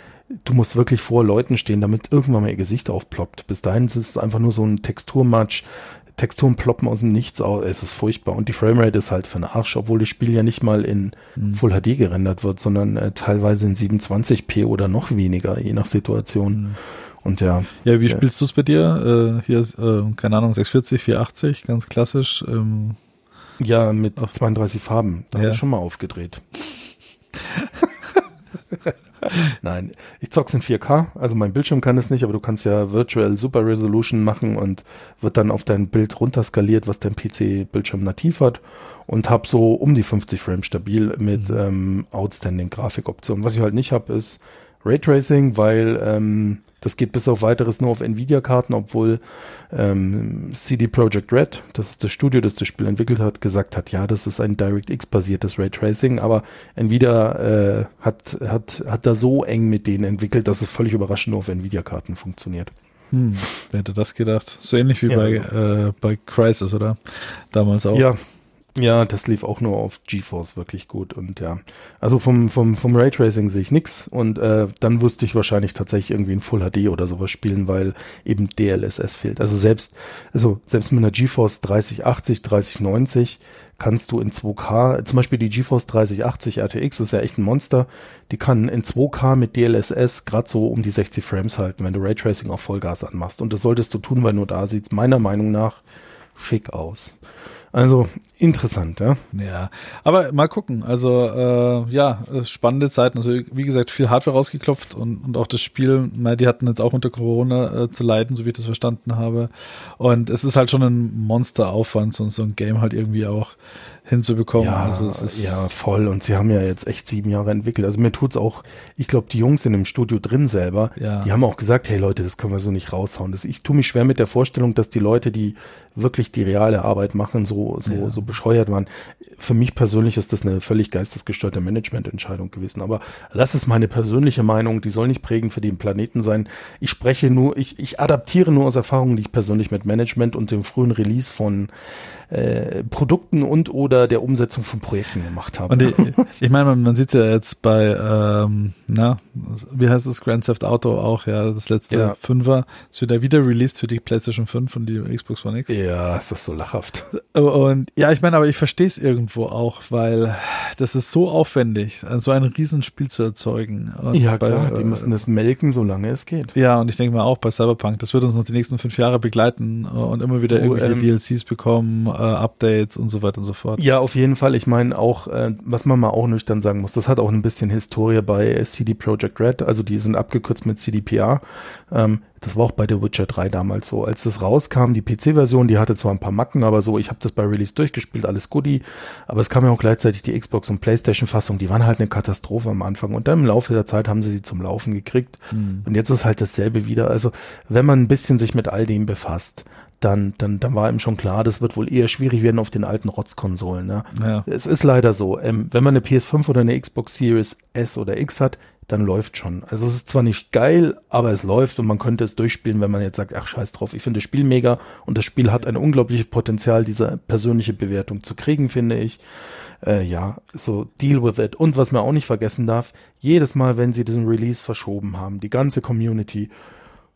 Du musst wirklich vor Leuten stehen, damit irgendwann mal ihr Gesicht aufploppt. Bis dahin ist es einfach nur so ein Texturmatch, Texturen ploppen aus dem Nichts aus. Es ist furchtbar. Und die Framerate ist halt für den Arsch, obwohl das Spiel ja nicht mal in mhm. Full HD gerendert wird, sondern äh, teilweise in 27p oder noch weniger, je nach Situation. Mhm. Und ja. Ja, wie ja. spielst du es bei dir? Äh, hier ist, äh, keine Ahnung, 640, 480, ganz klassisch. Ähm, ja, mit 32 Farben. Da ja. habe ich schon mal aufgedreht. Nein, ich zock's in 4K, also mein Bildschirm kann es nicht, aber du kannst ja Virtual Super Resolution machen und wird dann auf dein Bild runterskaliert, was dein PC-Bildschirm nativ hat und hab so um die 50 Frames stabil mit mhm. ähm, outstanding Grafikoptionen. Was ich halt nicht habe, ist Raytracing, weil ähm, das geht bis auf weiteres nur auf Nvidia-Karten, obwohl ähm, CD Projekt Red, das ist das Studio, das das Spiel entwickelt hat, gesagt hat, ja, das ist ein DirectX-basiertes Raytracing, aber Nvidia äh, hat, hat, hat da so eng mit denen entwickelt, dass es völlig überraschend nur auf Nvidia-Karten funktioniert. Hm, wer hätte das gedacht? So ähnlich wie ja. bei, äh, bei Crisis, oder? Damals auch. Ja, ja, das lief auch nur auf GeForce wirklich gut und ja. Also vom, vom, vom Raytracing sehe ich nix und äh, dann wusste ich wahrscheinlich tatsächlich irgendwie in Full HD oder sowas spielen, weil eben DLSS fehlt. Also selbst, also selbst mit einer GeForce 3080, 3090 kannst du in 2K, zum Beispiel die GeForce 3080 RTX ist ja echt ein Monster, die kann in 2K mit DLSS gerade so um die 60 Frames halten, wenn du Raytracing auf Vollgas anmachst. Und das solltest du tun, weil nur da sieht's meiner Meinung nach schick aus. Also interessant, ja. Ja, aber mal gucken. Also äh, ja, spannende Zeiten. Also wie gesagt, viel Hardware rausgeklopft und, und auch das Spiel, na, die hatten jetzt auch unter Corona äh, zu leiden, so wie ich das verstanden habe. Und es ist halt schon ein Monsteraufwand, so, so ein Game halt irgendwie auch hinzubekommen. Ja, also es ist ja, voll. Und sie haben ja jetzt echt sieben Jahre entwickelt. Also mir tut's auch, ich glaube, die Jungs in dem Studio drin selber, ja. die haben auch gesagt, hey Leute, das können wir so nicht raushauen. Das, ich tue mich schwer mit der Vorstellung, dass die Leute, die wirklich die reale Arbeit machen, so, so, ja. so bescheuert waren. Für mich persönlich ist das eine völlig geistesgesteuerte Managemententscheidung gewesen. Aber das ist meine persönliche Meinung. Die soll nicht prägend für den Planeten sein. Ich spreche nur, ich, ich adaptiere nur aus Erfahrungen, die ich persönlich mit Management und dem frühen Release von äh, Produkten und oder der Umsetzung von Projekten gemacht habe. Und ich, ich meine, man, man sieht ja jetzt bei, ähm, na, wie heißt das, Grand Theft Auto auch, ja, das letzte ja. Fünfer, ist wieder wieder released für die PlayStation 5 und die Xbox One X. Ja, ist das so lachhaft. Und ja, ich meine, aber ich verstehe es irgendwo auch, weil das ist so aufwendig, so ein Riesenspiel zu erzeugen. Und ja, bei, klar, die müssen das melken, solange es geht. Ja, und ich denke mal auch bei Cyberpunk, das wird uns noch die nächsten fünf Jahre begleiten äh, und immer wieder irgendwelche DLCs bekommen, äh, Updates und so weiter und so fort. Ja, auf jeden Fall. Ich meine auch, äh, was man mal auch nüchtern sagen muss, das hat auch ein bisschen Historie bei CD Projekt Red, also die sind abgekürzt mit CDPR. Ähm, das war auch bei The Witcher 3 damals so. Als das rauskam, die PC-Version, die hatte zwar ein paar Macken, aber so, ich habe das bei Release durchgespielt, alles goodie. Aber es kam ja auch gleichzeitig die Xbox- und Playstation-Fassung, die waren halt eine Katastrophe am Anfang. Und dann im Laufe der Zeit haben sie sie zum Laufen gekriegt. Mhm. Und jetzt ist halt dasselbe wieder. Also, wenn man ein bisschen sich mit all dem befasst, dann, dann, dann war ihm schon klar, das wird wohl eher schwierig werden auf den alten Rotzkonsolen. Ne? Ja. Es ist leider so. Ähm, wenn man eine PS5 oder eine Xbox Series S oder X hat, dann läuft schon. Also es ist zwar nicht geil, aber es läuft und man könnte es durchspielen, wenn man jetzt sagt, ach scheiß drauf, ich finde das Spiel mega und das Spiel hat ein unglaubliches Potenzial, diese persönliche Bewertung zu kriegen, finde ich. Äh, ja, so deal with it. Und was man auch nicht vergessen darf, jedes Mal, wenn sie diesen Release verschoben haben, die ganze Community,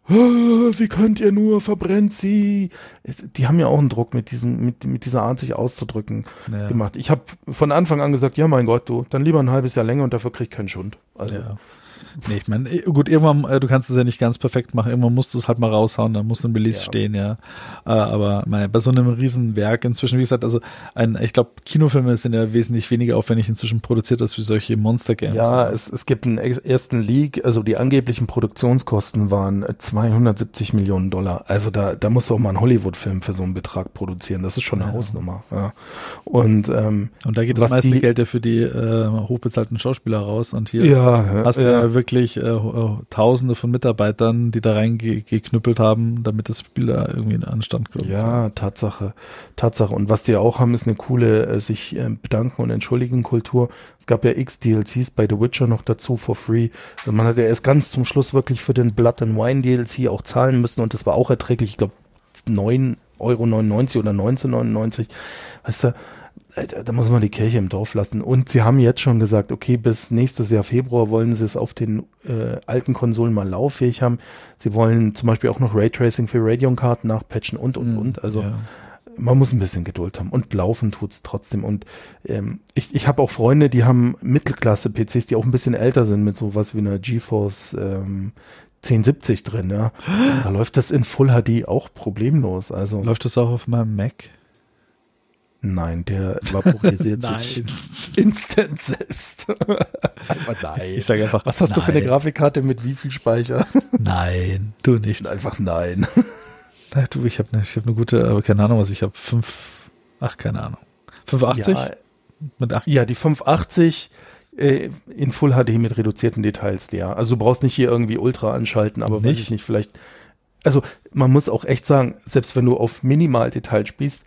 wie könnt ihr nur, verbrennt sie. Die haben ja auch einen Druck mit diesem, mit, mit dieser Art, sich auszudrücken ja. gemacht. Ich habe von Anfang an gesagt, ja mein Gott, du, dann lieber ein halbes Jahr länger und dafür krieg ich keinen Schund. Also. Ja. Nee, ich meine, gut, irgendwann, äh, du kannst es ja nicht ganz perfekt machen, irgendwann musst du es halt mal raushauen, dann muss ein Release ja. stehen, ja. Äh, aber mein, bei so einem Riesenwerk inzwischen, wie gesagt, also ein, ich glaube, Kinofilme sind ja wesentlich weniger aufwendig inzwischen produziert als wie solche Monster-Games. Ja, es, es gibt einen ersten Leak, also die angeblichen Produktionskosten waren 270 Millionen Dollar. Also da, da muss auch mal ein Hollywood-Film für so einen Betrag produzieren. Das ist schon eine ja. Hausnummer. Ja. Und, ähm, und da geht das meiste die, Geld ja für die äh, hochbezahlten Schauspieler raus und hier ja, hast du ja wirklich äh, Tausende von Mitarbeitern, die da reingeknüppelt haben, damit das Spiel da irgendwie in Anstand kommt. Ja, Tatsache, Tatsache. Und was die auch haben, ist eine coole äh, sich äh, bedanken und entschuldigen Kultur. Es gab ja x DLCs bei The Witcher noch dazu for free. Man hat ja erst ganz zum Schluss wirklich für den Blood and Wine DLC auch zahlen müssen und das war auch erträglich. Ich glaube 9,99 Euro oder 19,99. Weißt du, da muss man die Kirche im Dorf lassen. Und sie haben jetzt schon gesagt, okay, bis nächstes Jahr Februar wollen sie es auf den äh, alten Konsolen mal lauffähig haben. Sie wollen zum Beispiel auch noch Raytracing für Radeon-Karten nachpatchen und, und, hm, und. Also ja. man muss ein bisschen Geduld haben. Und laufen tut's trotzdem. Und ähm, ich, ich habe auch Freunde, die haben Mittelklasse-PCs, die auch ein bisschen älter sind mit sowas wie einer GeForce ähm, 1070 drin. Ja. Da läuft das in Full HD auch problemlos. Also Läuft das auch auf meinem Mac? Nein, der vaporisiert sich instant selbst. einfach nein. Ich sage einfach, was hast nein. du für eine Grafikkarte mit wie viel Speicher? Nein, du nicht. Einfach nein. Na, du, ich habe eine, ich habe eine gute, aber keine Ahnung, was ich habe. Fünf, ach, keine Ahnung. 580? Ja, mit acht. ja die 580 äh, in Full HD mit reduzierten Details, ja. Also du brauchst nicht hier irgendwie Ultra anschalten, aber nicht? weiß ich nicht, vielleicht. Also man muss auch echt sagen, selbst wenn du auf Minimal-Detail spielst,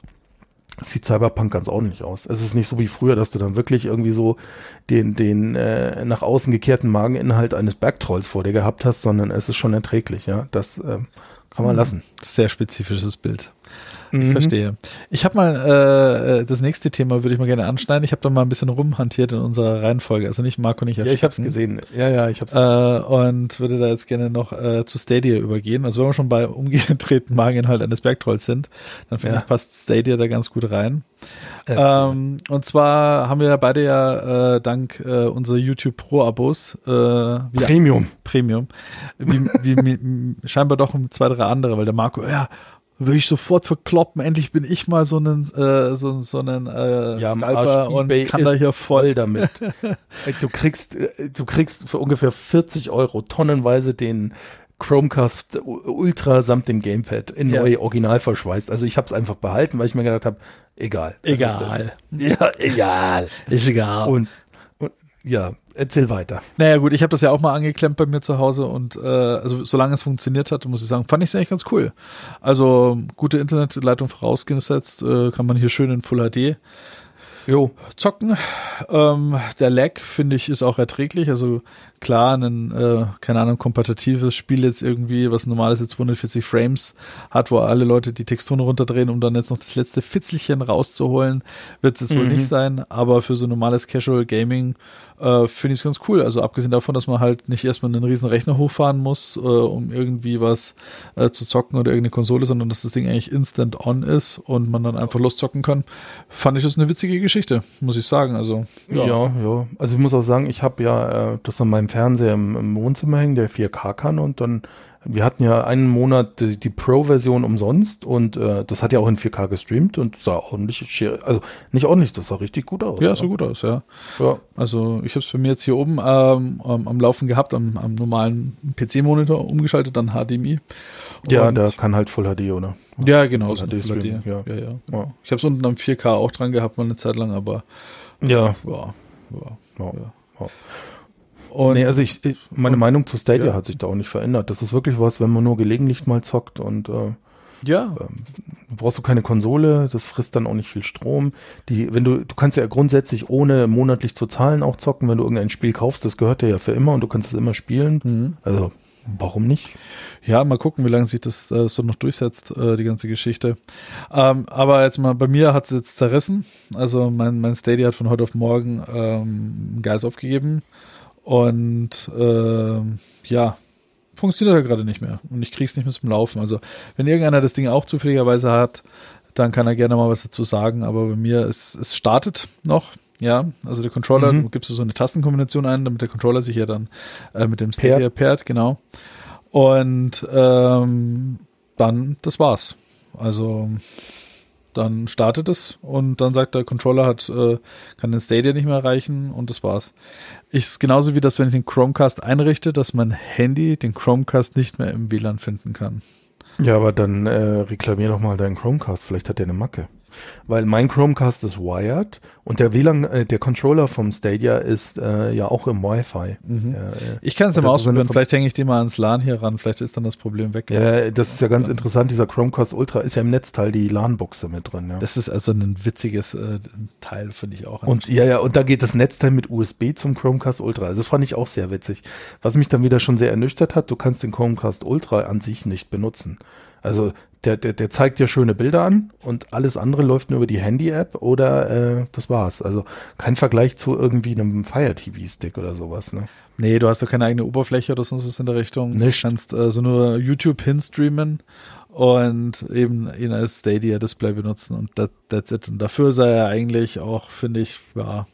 sieht Cyberpunk ganz ordentlich aus. Es ist nicht so wie früher, dass du dann wirklich irgendwie so den, den äh, nach außen gekehrten Mageninhalt eines Bergtrolls vor dir gehabt hast, sondern es ist schon erträglich, ja. Das äh, kann man mhm. lassen. Sehr spezifisches Bild. Ich mhm. verstehe. Ich habe mal äh, das nächste Thema würde ich mal gerne anschneiden. Ich habe da mal ein bisschen rumhantiert in unserer Reihenfolge. Also nicht Marco, nicht Ja, ich habe es gesehen. Ja, ja, ich habe es. Äh, und würde da jetzt gerne noch äh, zu Stadia übergehen. Also wenn wir schon bei umgedrehten Mageninhalt eines Bergtrolls sind, dann finde ja. ich passt Stadia da ganz gut rein. Ähm, und zwar haben wir ja beide ja äh, dank äh, unserer YouTube Pro Abos äh, Premium Premium wie, wie, wie scheinbar doch zwei drei andere, weil der Marco ja würde ich sofort verkloppen. Endlich bin ich mal so einen äh, so, so einen äh, ja, Scalper und kann da hier voll damit. du kriegst äh, du kriegst für ungefähr 40 Euro tonnenweise den Chromecast Ultra samt dem Gamepad in ja. neu original verschweißt. Also ich habe es einfach behalten, weil ich mir gedacht habe, egal. Egal. Also, ja, egal. Ist egal. Und, und ja, erzähl weiter. Naja gut, ich habe das ja auch mal angeklemmt bei mir zu Hause und äh, also solange es funktioniert hat, muss ich sagen, fand ich es eigentlich ganz cool. Also gute Internetleitung vorausgesetzt, äh, kann man hier schön in Full HD jo. zocken. Ähm, der Lag, finde ich, ist auch erträglich. Also klar, ein, äh, keine Ahnung, kompetitives Spiel jetzt irgendwie, was normales jetzt 240 Frames hat, wo alle Leute die Texturen runterdrehen, um dann jetzt noch das letzte Fitzelchen rauszuholen, wird es jetzt mhm. wohl nicht sein. Aber für so normales Casual Gaming äh, finde ich es ganz cool. Also abgesehen davon, dass man halt nicht erstmal einen riesen Rechner hochfahren muss, äh, um irgendwie was äh, zu zocken oder irgendeine Konsole, sondern dass das Ding eigentlich instant on ist und man dann einfach loszocken kann, fand ich das eine witzige Geschichte. Geschichte, muss ich sagen. Also ja, ja. ja. Also ich muss auch sagen, ich habe ja äh, das an meinem Fernseher im, im Wohnzimmer hängen, der 4K kann und dann wir hatten ja einen Monat die, die Pro-Version umsonst und äh, das hat ja auch in 4K gestreamt und sah ordentlich, also nicht ordentlich, das sah richtig gut aus. Ja, sah gut aus, ja. ja. Also ich habe es für mich jetzt hier oben ähm, am Laufen gehabt, am, am normalen PC-Monitor umgeschaltet, dann HDMI. Ja, der kann halt Full HD, oder? Ja, genau. Full HD, Full HD. Ja. Ja, ja. ja. Ich habe es unten am 4K auch dran gehabt, mal eine Zeit lang, aber ja, ja, ja. ja. Und nee, also ich, ich meine und, Meinung zu Stadia ja. hat sich da auch nicht verändert. Das ist wirklich was, wenn man nur gelegentlich mal zockt und äh, ja. Ähm, brauchst du keine Konsole, das frisst dann auch nicht viel Strom. Die, wenn du, du kannst ja grundsätzlich ohne monatlich zu zahlen auch zocken, wenn du irgendein Spiel kaufst, das gehört dir ja für immer und du kannst es immer spielen. Mhm. Also warum nicht? Ja, mal gucken, wie lange sich das äh, so noch durchsetzt, äh, die ganze Geschichte. Ähm, aber jetzt mal, bei mir hat es jetzt zerrissen. Also mein, mein Stadia hat von heute auf morgen ähm, Geist aufgegeben. Und äh, ja, funktioniert ja gerade nicht mehr. Und ich krieg's nicht mehr zum Laufen. Also, wenn irgendeiner das Ding auch zufälligerweise hat, dann kann er gerne mal was dazu sagen. Aber bei mir, es, es startet noch. Ja, also der Controller, mhm. du gibst so eine Tastenkombination ein, damit der Controller sich ja dann äh, mit dem Stadia pairt, genau. Und ähm, dann, das war's. Also dann startet es und dann sagt der Controller hat, äh, kann den Stadia nicht mehr erreichen und das war's. Ist genauso wie das, wenn ich den Chromecast einrichte, dass mein Handy den Chromecast nicht mehr im WLAN finden kann. Ja, aber dann äh, reklamier doch mal deinen Chromecast, vielleicht hat der eine Macke weil mein Chromecast ist wired und der WLAN, äh, der Controller vom Stadia ist äh, ja auch im Wi-Fi. Mhm. Äh, ich kann es ja mal ausprobieren, vielleicht hänge ich den mal ans LAN hier ran, vielleicht ist dann das Problem weg. Ja, das ist ja ganz ja. interessant, dieser Chromecast Ultra ist ja im Netzteil die LAN-Buchse mit drin. Ja. Das ist also ein witziges äh, Teil, finde ich auch. Und ja, ja, und da geht das Netzteil mit USB zum Chromecast Ultra. Also das fand ich auch sehr witzig. Was mich dann wieder schon sehr ernüchtert hat, du kannst den Chromecast Ultra an sich nicht benutzen. Also der, der, der zeigt dir schöne Bilder an und alles andere läuft nur über die Handy-App oder äh, das war's. Also kein Vergleich zu irgendwie einem Fire TV-Stick oder sowas. Ne? Nee, du hast doch keine eigene Oberfläche oder sonst was in der Richtung. Nicht. Du kannst also nur YouTube hinstreamen und eben ihn als Stadia-Display benutzen und that, that's it. Und dafür sei er eigentlich auch, finde ich, ja,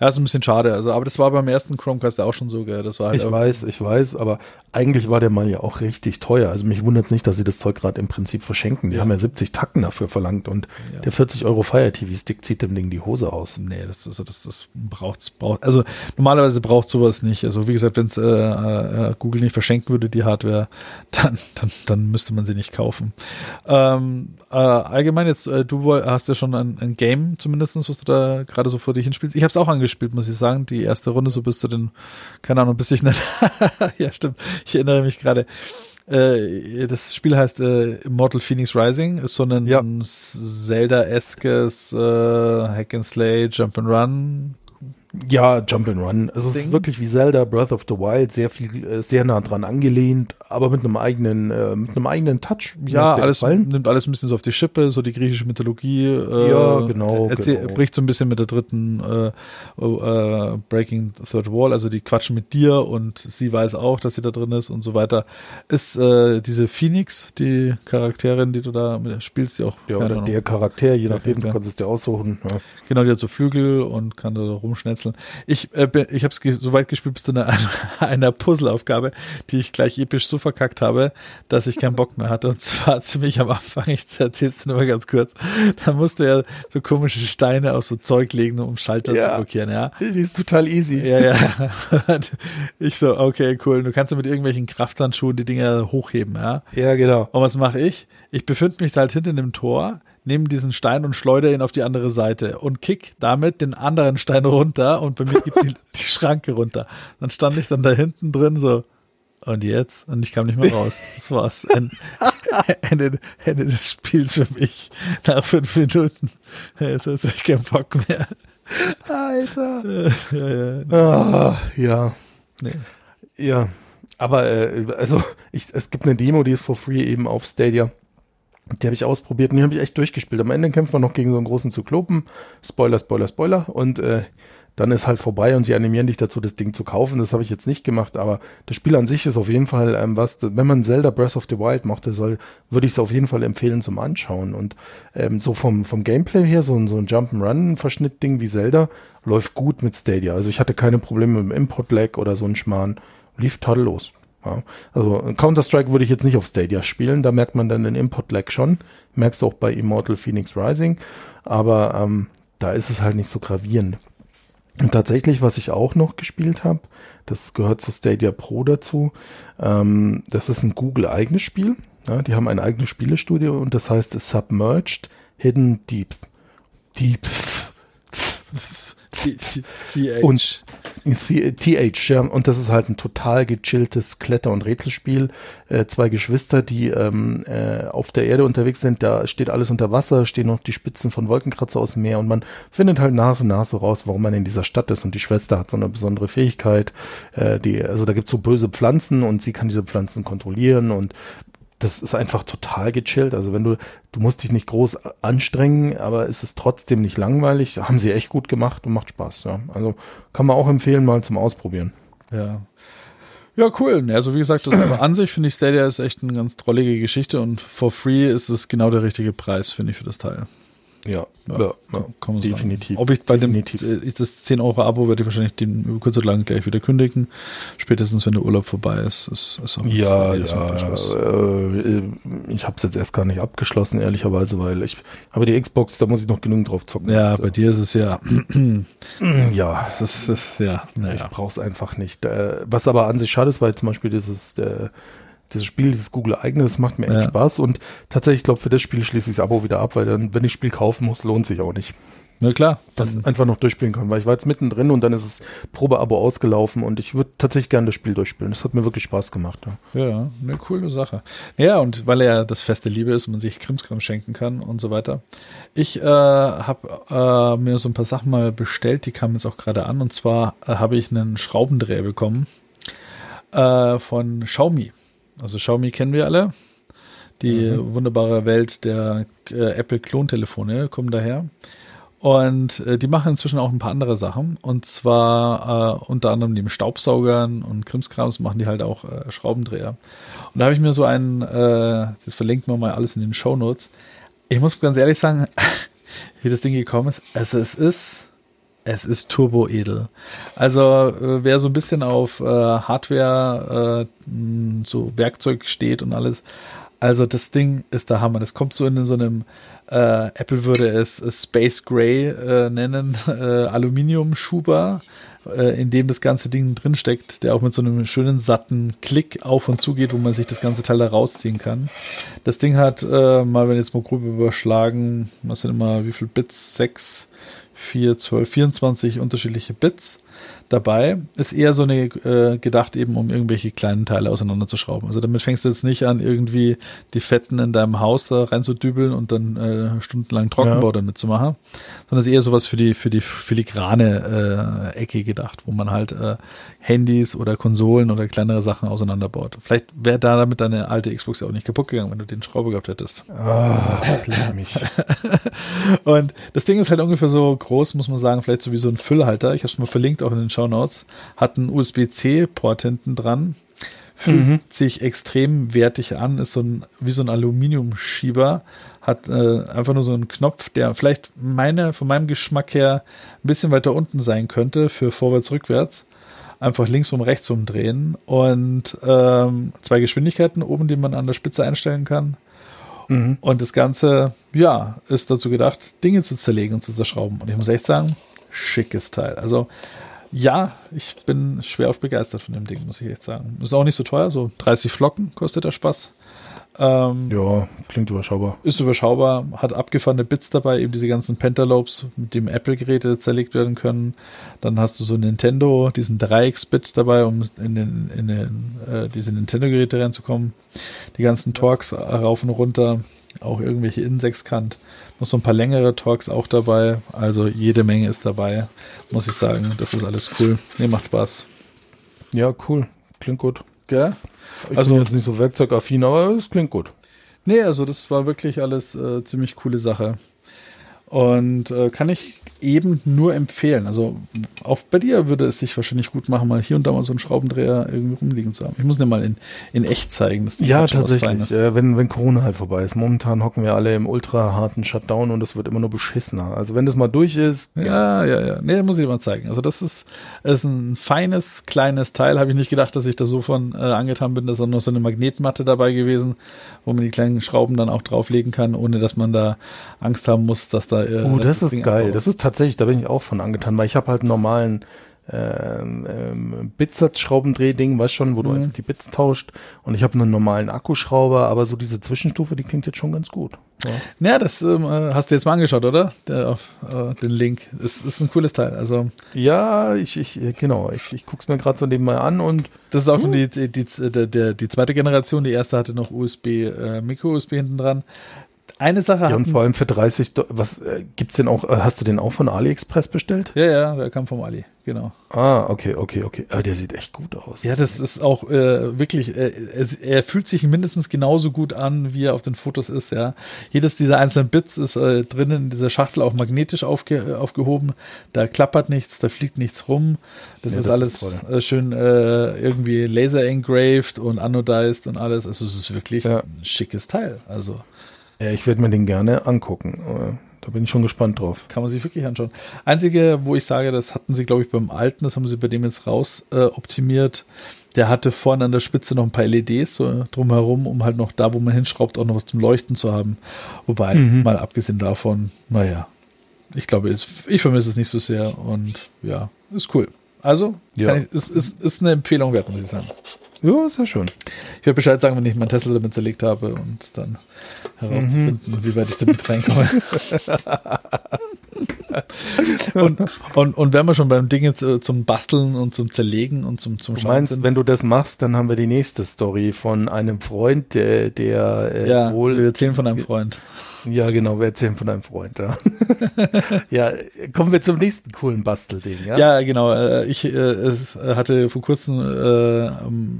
ja, ist ein bisschen schade. Also, aber das war beim ersten Chromecast auch schon so, gell? Das war halt ich weiß, ich weiß, aber eigentlich war der mal ja auch richtig teuer. Also mich wundert es nicht, dass sie das Zeug gerade im Prinzip verschenken. Die ja. haben ja 70 Tacken dafür verlangt und ja. der 40 Euro Fire TV Stick zieht dem Ding die Hose aus. Nee, das ist, das, das braucht's, braucht, also normalerweise braucht sowas nicht. Also wie gesagt, wenn es äh, äh, Google nicht verschenken würde, die Hardware, dann, dann, dann müsste man sie nicht kaufen. Ähm, äh, allgemein jetzt, äh, du hast ja schon ein, ein Game zumindestens, was du da gerade so vor dich hinspielst. Ich habe es auch angespielt, muss ich sagen. Die erste Runde so bis zu den, keine Ahnung, bis ich nicht, ja stimmt, ich erinnere mich gerade. Äh, das Spiel heißt äh, Immortal Phoenix Rising, ist so ein, ja. Zelda-eskes äh, Hack and Slay, Jump and Run ja, Jump and Run. Also es ist wirklich wie Zelda Breath of the Wild, sehr viel, äh, sehr nah dran angelehnt, aber mit einem eigenen, äh, mit einem eigenen Touch. Ja, alles nimmt alles ein bisschen so auf die Schippe, so die griechische Mythologie. Äh, ja, genau. Genau. Bricht so ein bisschen mit der dritten äh, äh, Breaking Third Wall, also die quatschen mit dir und sie weiß auch, dass sie da drin ist und so weiter. Ist äh, diese Phoenix, die Charakterin, die du da spielst, die auch. Ja, oder der Charakter, je nachdem, du kannst es dir aussuchen. Ja. Genau, die hat so Flügel und kann da rumschnetzeln wechseln. Ich, äh, ich habe es so weit gespielt bis zu einer, einer Puzzleaufgabe, die ich gleich episch so verkackt habe, dass ich keinen Bock mehr hatte. Und zwar ziemlich am Anfang, ich erzähl's dir nur mal ganz kurz, da musste er so komische Steine auf so Zeug legen, um Schalter ja, zu blockieren, ja. Die ist total easy. Ja, ja. ich so, okay, cool. Du kannst ja mit irgendwelchen Krafthandschuhen die Dinger hochheben, ja. Ja, genau. Und was mache ich? Ich befinde mich da halt hinter dem Tor, nehme diesen Stein und schleudere ihn auf die andere Seite und kick damit den anderen Stein runter und bei mir geht die, die Schranke runter. Dann stand ich dann da hinten drin so, und jetzt? Und ich kam nicht mehr raus. Das war's. Ende, Ende des Spiels für mich. Nach fünf Minuten. Jetzt habe ich keinen Bock mehr. Alter. Ja, ja. Ah, ja. Nee. Ja. Aber äh, also ich, es gibt eine Demo, die ist for free eben auf Stadia. Die habe ich ausprobiert und die habe ich echt durchgespielt. Am Ende kämpfen wir noch gegen so einen großen Zyklopen. Spoiler, Spoiler, Spoiler. Und äh, dann ist halt vorbei und sie animieren dich dazu, das Ding zu kaufen. Das habe ich jetzt nicht gemacht, aber das Spiel an sich ist auf jeden Fall ähm, was, wenn man Zelda Breath of the Wild mochte, soll, würde ich es auf jeden Fall empfehlen zum Anschauen. Und ähm, so vom, vom Gameplay her, so, so ein Jump'n'Run-Verschnitt-Ding wie Zelda, läuft gut mit Stadia. Also ich hatte keine Probleme mit dem Import-Lag oder so ein Schmarrn. Lief tadellos. Ja. Also Counter-Strike würde ich jetzt nicht auf Stadia spielen, da merkt man dann den Import-Lag schon. Merkst du auch bei Immortal Phoenix Rising. Aber ähm, da ist es halt nicht so gravierend. Und tatsächlich, was ich auch noch gespielt habe, das gehört zu Stadia Pro dazu, ähm, das ist ein Google-eigenes Spiel. Ja, die haben ein eigenes Spielestudio und das heißt Submerged Hidden Deep. Deep. Und TH, ja. Und das ist halt ein total gechilltes Kletter- und Rätselspiel. Äh, zwei Geschwister, die ähm, äh, auf der Erde unterwegs sind, da steht alles unter Wasser, stehen noch die Spitzen von Wolkenkratzer aus dem Meer und man findet halt nach und nach so raus, warum man in dieser Stadt ist. Und die Schwester hat so eine besondere Fähigkeit. Äh, die, also da gibt's so böse Pflanzen und sie kann diese Pflanzen kontrollieren und das ist einfach total gechillt. Also wenn du, du musst dich nicht groß anstrengen, aber es ist trotzdem nicht langweilig. Haben sie echt gut gemacht und macht Spaß. Ja. Also kann man auch empfehlen, mal zum Ausprobieren. Ja. Ja, cool. Also wie gesagt, an sich finde ich Stadia ist echt eine ganz drollige Geschichte und for free ist es genau der richtige Preis, finde ich, für das Teil. Ja, ja, ja, ja definitiv. Ob ich bei definitiv. dem das 10 Euro Abo werde ich wahrscheinlich den kurz oder lang gleich wieder kündigen. Spätestens wenn der Urlaub vorbei ist, ist, ist auch Ja, ja. Äh, ich habe es jetzt erst gar nicht abgeschlossen, ehrlicherweise, weil ich habe die Xbox, da muss ich noch genügend drauf zocken. Ja, also. bei dir ist es ja. ja, das ist, ja. Naja. Ich brauche es einfach nicht. Äh, was aber an sich schade ist, weil zum Beispiel dieses äh, dieses Spiel, dieses Google eigene, das macht mir echt ja. Spaß und tatsächlich, ich glaube, für das Spiel schließe ich das Abo wieder ab, weil dann, wenn ich Spiel kaufen muss, lohnt sich auch nicht. Na klar. Das einfach noch durchspielen kann, weil ich war jetzt mittendrin und dann ist das Probeabo ausgelaufen und ich würde tatsächlich gerne das Spiel durchspielen. Das hat mir wirklich Spaß gemacht. Ja, ja eine coole Sache. Ja, und weil er das feste Liebe ist und man sich Krimskram schenken kann und so weiter. Ich äh, habe äh, mir so ein paar Sachen mal bestellt, die kamen jetzt auch gerade an und zwar äh, habe ich einen Schraubendreher bekommen äh, von Xiaomi. Also Xiaomi kennen wir alle. Die mhm. wunderbare Welt der äh, Apple-Klontelefone kommen daher. Und äh, die machen inzwischen auch ein paar andere Sachen. Und zwar äh, unter anderem neben Staubsaugern und Krimskrams machen die halt auch äh, Schraubendreher. Und da habe ich mir so einen, äh, das verlinkt man mal alles in den Show Notes. Ich muss ganz ehrlich sagen, wie das Ding gekommen ist. Also es ist es ist turbo edel. Also äh, wer so ein bisschen auf äh, Hardware, äh, so Werkzeug steht und alles, also das Ding ist der Hammer. Das kommt so in so einem, äh, Apple würde es Space Gray äh, nennen, äh, Aluminium-Schuber, äh, in dem das ganze Ding drinsteckt, der auch mit so einem schönen satten Klick auf und zu geht, wo man sich das ganze Teil da rausziehen kann. Das Ding hat, äh, mal wenn jetzt mal grob überschlagen, was sind immer, wie viel Bits? Sechs 4, 12, 24 unterschiedliche Bits dabei. Ist eher so eine äh, gedacht eben, um irgendwelche kleinen Teile auseinanderzuschrauben. Also damit fängst du jetzt nicht an, irgendwie die Fetten in deinem Haus da reinzudübeln und dann äh, stundenlang Trockenbau ja. damit zu machen, sondern ist eher sowas für die für die filigrane äh, Ecke gedacht, wo man halt äh, Handys oder Konsolen oder kleinere Sachen auseinanderbaut. Vielleicht wäre da damit deine alte Xbox ja auch nicht kaputt gegangen, wenn du den Schrauber gehabt hättest. Oh, mich. und das Ding ist halt ungefähr so groß, muss man sagen, vielleicht so wie so ein Füllhalter. Ich habe es mal verlinkt auch in den Show Notes, hat einen USB-C-Port hinten dran, fühlt mhm. sich extrem wertig an, ist so ein, wie so ein Aluminiumschieber, hat äh, einfach nur so einen Knopf, der vielleicht meine, von meinem Geschmack her ein bisschen weiter unten sein könnte für vorwärts, rückwärts. Einfach links um, rechts umdrehen und ähm, zwei Geschwindigkeiten oben, die man an der Spitze einstellen kann. Mhm. Und das Ganze, ja, ist dazu gedacht, Dinge zu zerlegen und zu zerschrauben. Und ich muss echt sagen, schickes Teil. Also ja, ich bin schwer auf begeistert von dem Ding, muss ich echt sagen. Ist auch nicht so teuer, so 30 Flocken kostet der Spaß. Ähm, ja, klingt überschaubar. Ist überschaubar, hat abgefahrene Bits dabei, eben diese ganzen Pentalopes, mit dem Apple-Geräte zerlegt werden können. Dann hast du so Nintendo, diesen 3X-Bit dabei, um in, den, in den, äh, diese Nintendo-Geräte reinzukommen. Die ganzen Torx rauf und runter, auch irgendwelche Insexkant. Noch so ein paar längere Talks auch dabei. Also jede Menge ist dabei, muss ich sagen. Das ist alles cool. Mir macht Spaß. Ja, cool. Klingt gut. Gell? Ich also, bin jetzt nicht so werkzeugaffin, aber es klingt gut. Nee, also das war wirklich alles äh, ziemlich coole Sache. Und äh, kann ich eben nur empfehlen. Also auch bei dir würde es sich wahrscheinlich gut machen, mal hier und da mal so einen Schraubendreher irgendwie rumliegen zu haben. Ich muss dir mal in, in echt zeigen. Dass ja, tatsächlich. Äh, wenn, wenn Corona halt vorbei ist. Momentan hocken wir alle im ultra harten Shutdown und es wird immer nur beschissener. Also wenn das mal durch ist. Ja, ja, ja. Nee, muss ich dir mal zeigen. Also das ist, ist ein feines, kleines Teil. Habe ich nicht gedacht, dass ich da so von äh, angetan bin. Da ist auch noch so eine Magnetmatte dabei gewesen, wo man die kleinen Schrauben dann auch drauflegen kann, ohne dass man da Angst haben muss, dass da. Äh, oh, das ist geil. Das ist tatsächlich, da bin ich auch von angetan, weil ich habe halt einen normalen ähm, ähm, Bitsatzschraubendrehding, weißt schon, wo mhm. du einfach die Bits tauscht. Und ich habe einen normalen Akkuschrauber, aber so diese Zwischenstufe, die klingt jetzt schon ganz gut. Ja, ja das ähm, hast du jetzt mal angeschaut, oder? Der, auf äh, den Link. Es ist ein cooles Teil. Also ja, ich, ich genau, ich, ich guck's mir gerade so nebenbei an und das ist auch schon uh. die, die, die, die, die zweite Generation. Die erste hatte noch USB, äh, Micro-USB hinten dran eine Sache ja, und vor allem für 30, was äh, gibt's denn auch, äh, hast du den auch von AliExpress bestellt? Ja, ja, der kam vom Ali, genau. Ah, okay, okay, okay. Aber der sieht echt gut aus. Ja, das ist auch äh, wirklich, äh, er, er fühlt sich mindestens genauso gut an, wie er auf den Fotos ist, ja. Jedes dieser einzelnen Bits ist äh, drinnen in dieser Schachtel auch magnetisch aufge, aufgehoben. Da klappert nichts, da fliegt nichts rum. Das ja, ist das alles ist äh, schön äh, irgendwie laser engraved und anodized und alles. Also es ist wirklich ja. ein schickes Teil. Also ich werde mir den gerne angucken. Äh, da bin ich schon gespannt drauf. Kann man sich wirklich anschauen. Einzige, wo ich sage, das hatten sie, glaube ich, beim alten, das haben sie bei dem jetzt raus äh, optimiert. Der hatte vorne an der Spitze noch ein paar LEDs so drumherum, um halt noch da, wo man hinschraubt, auch noch was zum Leuchten zu haben. Wobei, mhm. mal abgesehen davon, naja, ich glaube, ich vermisse es nicht so sehr und ja, ist cool. Also, ja. ich, ist, ist, ist eine Empfehlung wert, muss ich sagen. Ja, ist ja schön. Ich werde Bescheid sagen, wenn ich meinen Tesla damit zerlegt habe und dann herauszufinden, mhm. wie weit ich damit reinkomme. und, und, und wenn wir schon beim Dinge zum Basteln und zum Zerlegen und zum, zum Schauen Du meinst, sind, wenn du das machst, dann haben wir die nächste Story von einem Freund, der, der äh, ja, wohl. Wir erzählen von einem Freund. Ja, genau, wir erzählen von einem Freund. Ja, ja kommen wir zum nächsten coolen Bastelding. Ja, ja genau. Äh, ich äh, hatte vor kurzem äh,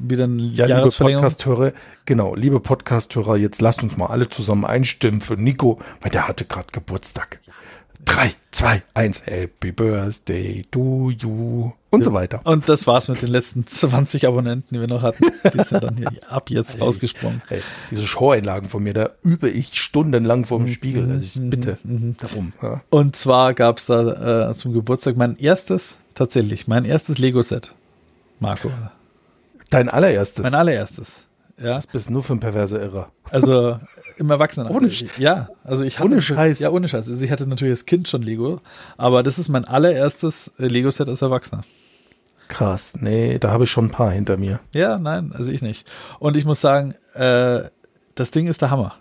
wieder ein ja, liebe Podcast-Hörer, genau, liebe Podcast-Hörer, jetzt lasst uns mal alle zusammen einstimmen für Nico, weil der hatte gerade Geburtstag. Drei, zwei, eins, Happy Birthday to you und ja. so weiter. Und das war's mit den letzten 20 Abonnenten, die wir noch hatten. Die sind dann hier ab jetzt rausgesprungen. Hey, diese Showeinlagen von mir, da übe ich stundenlang vor dem mhm, Spiegel. Also ich mhm, bitte mhm. darum. Ja. Und zwar gab's da äh, zum Geburtstag mein erstes, tatsächlich, mein erstes Lego-Set. Marco. Dein allererstes? Mein allererstes. Ja. Das bist nur für ein perverse Irrer. Also im Erwachsenenalter. Ohne Ja, also ich hatte ohne Scheiß. Ja, ohne Scheiß. Also ich hatte natürlich als Kind schon Lego, aber das ist mein allererstes Lego-Set als Erwachsener. Krass, nee, da habe ich schon ein paar hinter mir. Ja, nein, also ich nicht. Und ich muss sagen, äh, das Ding ist der Hammer.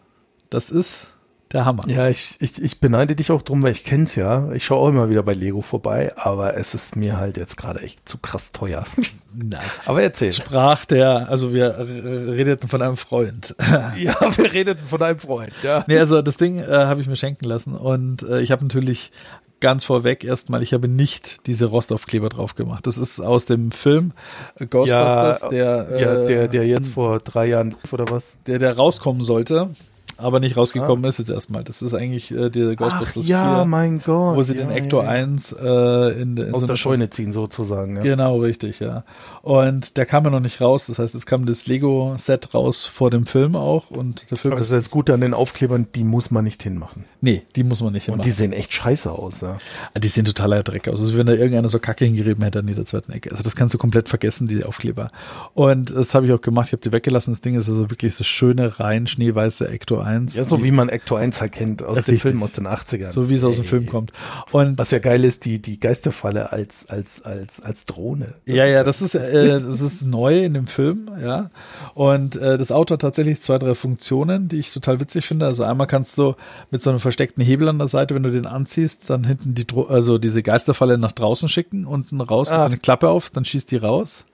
Das ist der Hammer. Ja, ich, ich, ich beneide dich auch drum, weil ich kenn's ja. Ich schaue auch immer wieder bei Lego vorbei, aber es ist mir halt jetzt gerade echt zu krass teuer. Nein. Aber erzähl. Sprach der, also wir redeten von einem Freund. ja, wir redeten von einem Freund, ja. Nee, also das Ding äh, habe ich mir schenken lassen und äh, ich habe natürlich ganz vorweg erstmal, ich habe nicht diese Rostaufkleber drauf gemacht. Das ist aus dem Film Ghostbusters, ja, der, ja, der, der jetzt vor drei Jahren oder was? Der, der rauskommen sollte aber nicht rausgekommen ah. ist jetzt erstmal. Das ist eigentlich äh, der Ghostbusters Ach, ja, 4, mein Gott. Wo sie ja, den Ector ja. 1 äh, in, in aus so der Scheune ziehen sozusagen. Ja. Genau, richtig, ja. Und der kam ja noch nicht raus. Das heißt, es kam das Lego-Set raus vor dem Film auch. Und der Film Aber das ist jetzt gut an den Aufklebern, die muss man nicht hinmachen. Nee, die muss man nicht hinmachen. Und die sehen echt scheiße aus, ja. Ah, die sehen totaler Dreck aus. Also wenn da irgendeiner so Kacke hingerieben hätte an jeder zweiten Ecke. Also das kannst du komplett vergessen, die Aufkleber. Und das habe ich auch gemacht. Ich habe die weggelassen. Das Ding ist also wirklich das schöne, rein schneeweiße Ector 1. Ja, so wie man Ecto 1 erkennt aus Richtig. dem Film aus den 80ern. So wie es aus dem Film kommt. Und was ja geil ist, die die Geisterfalle als als als als Drohne. Das ja, ja, das ist äh, das ist neu in dem Film, ja. Und äh, das Auto hat tatsächlich zwei drei Funktionen, die ich total witzig finde. Also einmal kannst du mit so einem versteckten Hebel an der Seite, wenn du den anziehst, dann hinten die also diese Geisterfalle nach draußen schicken, unten raus, ah. eine Klappe auf, dann schießt die raus.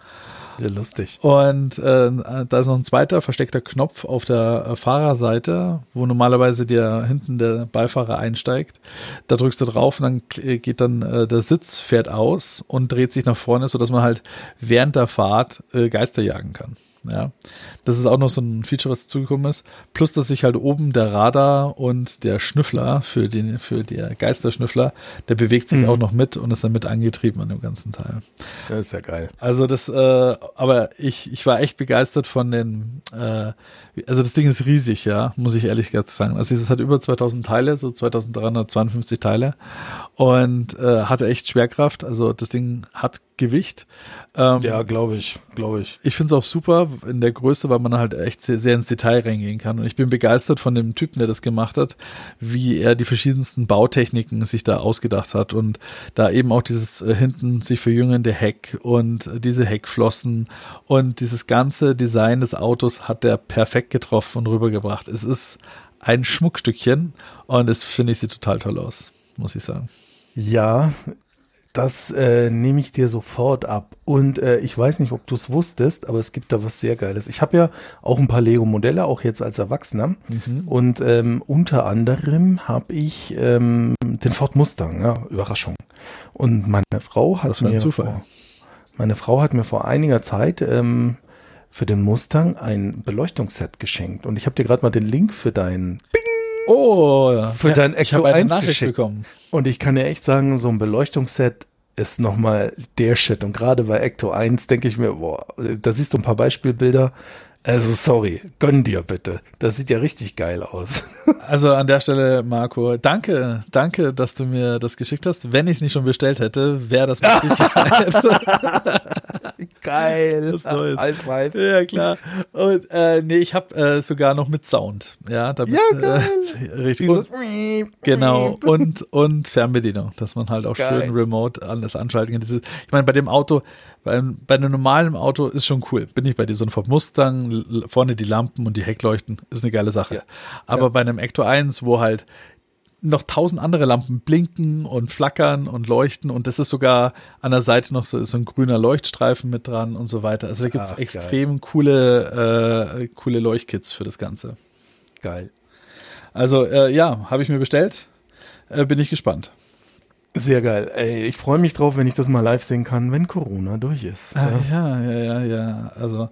Sehr lustig. Und äh, da ist noch ein zweiter versteckter Knopf auf der äh, Fahrerseite, wo normalerweise der hinten der Beifahrer einsteigt. Da drückst du drauf und dann geht dann äh, der Sitz fährt aus und dreht sich nach vorne, so dass man halt während der Fahrt äh, Geister jagen kann. Ja, das ist auch noch so ein Feature, was dazugekommen ist. Plus, dass sich halt oben der Radar und der Schnüffler für den, für der Geisterschnüffler, der bewegt sich mhm. auch noch mit und ist dann mit angetrieben an dem ganzen Teil. Das ist ja geil. Also das, äh, aber ich, ich war echt begeistert von den, äh, also das Ding ist riesig, ja, muss ich ehrlich gesagt sagen. Also es hat über 2000 Teile, so 2352 Teile und äh, hatte echt Schwerkraft. Also das Ding hat Gewicht. Ähm, ja, glaube ich, glaube ich. Ich finde es auch super in der Größe, weil man halt echt sehr, sehr ins Detail reingehen kann. Und ich bin begeistert von dem Typen, der das gemacht hat, wie er die verschiedensten Bautechniken sich da ausgedacht hat und da eben auch dieses äh, hinten sich verjüngende Heck und diese Heckflossen und dieses ganze Design des Autos hat er perfekt getroffen und rübergebracht. Es ist ein Schmuckstückchen und es finde ich sieht total toll aus, muss ich sagen. Ja, das äh, nehme ich dir sofort ab. Und äh, ich weiß nicht, ob du es wusstest, aber es gibt da was sehr Geiles. Ich habe ja auch ein paar Lego-Modelle, auch jetzt als Erwachsener. Mhm. Und ähm, unter anderem habe ich ähm, den Ford Mustang, ja, Überraschung. Und meine Frau hat mir vor, meine Frau hat mir vor einiger Zeit ähm, für den Mustang ein Beleuchtungsset geschenkt. Und ich habe dir gerade mal den Link für dein Bing Oh, für ja, dein Ecto 1 geschickt. bekommen. Und ich kann dir echt sagen, so ein Beleuchtungsset ist nochmal der Shit. Und gerade bei Ecto 1 denke ich mir, boah, da siehst du ein paar Beispielbilder. Also sorry, gönn dir bitte. Das sieht ja richtig geil aus. Also an der Stelle, Marco, danke, danke, dass du mir das geschickt hast. Wenn ich es nicht schon bestellt hätte, wäre das mit Sicherheit. geil. Das Neues. High five. Ja, klar. Und äh, nee, ich habe äh, sogar noch mit Sound. Ja, damit, ja, geil. Äh, richtig. Und, genau. Und, und Fernbedienung, dass man halt auch geil. schön remote alles anschalten kann. Diese, ich meine, bei dem Auto, bei, bei einem normalen Auto ist schon cool. Bin ich bei dir so ein Ford Mustang, vorne die Lampen und die Heckleuchten, ist eine geile Sache. Ja. Aber ja. bei einem Ecto 1, wo halt noch tausend andere Lampen blinken und flackern und leuchten und das ist sogar an der Seite noch so, so ein grüner Leuchtstreifen mit dran und so weiter. Also da gibt's Ach, extrem geil. coole, äh, coole Leuchtkits für das Ganze. Geil. Also äh, ja, habe ich mir bestellt. Äh, bin ich gespannt. Sehr geil. Ey, ich freue mich drauf, wenn ich das mal live sehen kann, wenn Corona durch ist. Ah, ja, ja, ja, ja. Also,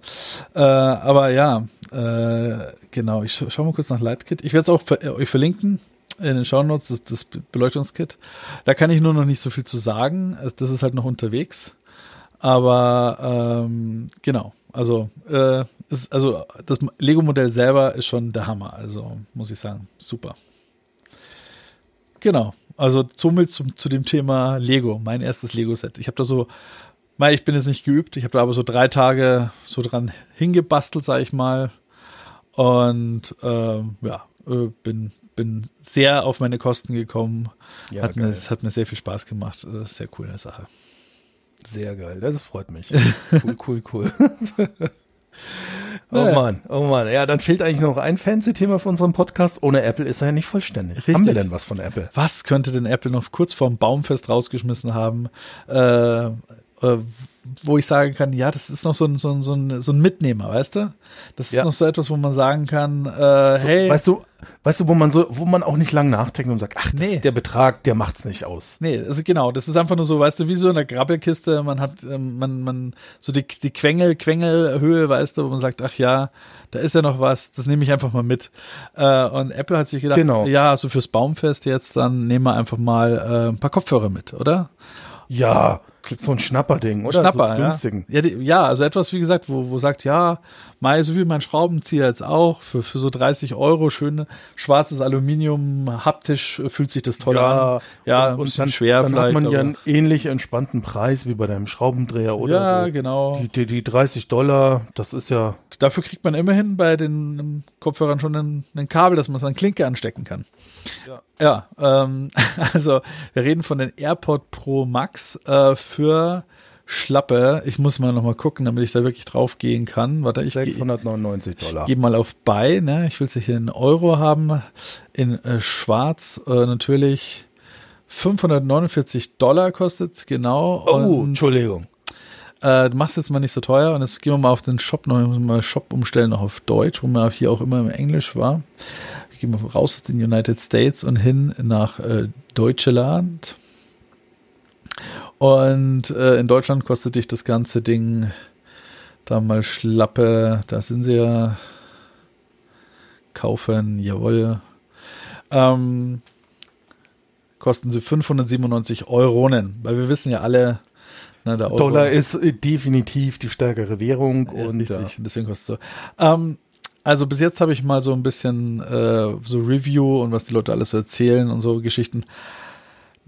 äh, aber ja, äh, genau. Ich schaue mal kurz nach Lightkit. Ich werde es auch für, äh, euch verlinken in den Shownotes, das, das Beleuchtungskit. Da kann ich nur noch nicht so viel zu sagen. Das ist halt noch unterwegs. Aber ähm, genau, also äh, ist, also das Lego-Modell selber ist schon der Hammer. Also muss ich sagen, super. Genau, also somit zu, zu dem Thema Lego, mein erstes Lego-Set. Ich habe da so, ich bin jetzt nicht geübt, ich habe da aber so drei Tage so dran hingebastelt, sag ich mal. Und ähm, ja, äh, bin, bin sehr auf meine Kosten gekommen. Ja, hat, mir, hat mir sehr viel Spaß gemacht. Sehr coole Sache. Sehr geil, das freut mich. cool, cool, cool. Oh Mann, oh Mann. Ja, dann fehlt eigentlich noch ein Fancy-Thema für unseren Podcast. Ohne Apple ist er ja nicht vollständig. Richtig. Haben wir denn was von Apple? Was könnte denn Apple noch kurz vorm Baumfest rausgeschmissen haben? Äh, äh, wo ich sagen kann, ja, das ist noch so ein, so ein, so ein, so ein Mitnehmer, weißt du? Das ist ja. noch so etwas, wo man sagen kann, äh, so, hey. Weißt du, weißt du, wo man so, wo man auch nicht lang nachdenkt und sagt, ach, nee. der Betrag, der macht's nicht aus. Nee, also genau, das ist einfach nur so, weißt du, wie so in der Grabbelkiste, man hat, ähm, man, man, so die, die Quengel, Quengelhöhe, weißt du, wo man sagt, ach ja, da ist ja noch was, das nehme ich einfach mal mit. Äh, und Apple hat sich gedacht, genau. ja, so fürs Baumfest jetzt, dann nehmen wir einfach mal äh, ein paar Kopfhörer mit, oder? Ja, so ein Schnapperding, oder? Schnapper, so günstigen. Ja. Ja, die, ja, also etwas, wie gesagt, wo, wo sagt, ja, mal so wie mein Schraubenzieher jetzt auch, für, für so 30 Euro, schön schwarzes Aluminium, haptisch fühlt sich das toll ja, an. Ja, und, und dann, schwer dann hat man ja einen ähnlich entspannten Preis wie bei deinem Schraubendreher oder Ja, so. genau. Die, die, die 30 Dollar, das ist ja. Dafür kriegt man immerhin bei den Kopfhörern schon ein, ein Kabel, dass man es an Klinke anstecken kann. Ja. Ja, ähm, also wir reden von den AirPod Pro Max äh, für Schlappe. Ich muss mal nochmal gucken, damit ich da wirklich drauf gehen kann. Warte, ich 699 Dollar. Gehe mal auf Buy, ne? Ich will es hier in Euro haben. In äh, Schwarz äh, natürlich 549 Dollar kostet genau. Oh, Entschuldigung. äh, du machst jetzt mal nicht so teuer und jetzt gehen wir mal auf den Shop noch mal Shop umstellen noch auf Deutsch, wo man hier auch immer im Englisch war. Gehen wir raus aus den United States und hin nach äh, Deutschland. Und äh, in Deutschland kostet dich das ganze Ding da mal schlappe, da sind sie ja kaufen, jawohl. Ähm, kosten sie 597 Euronen, weil wir wissen ja alle, na, der Euro, Dollar ist äh, definitiv die stärkere Währung ja, und richtig, ja. deswegen kostet es so. Ähm, also bis jetzt habe ich mal so ein bisschen äh, so Review und was die Leute alles so erzählen und so Geschichten.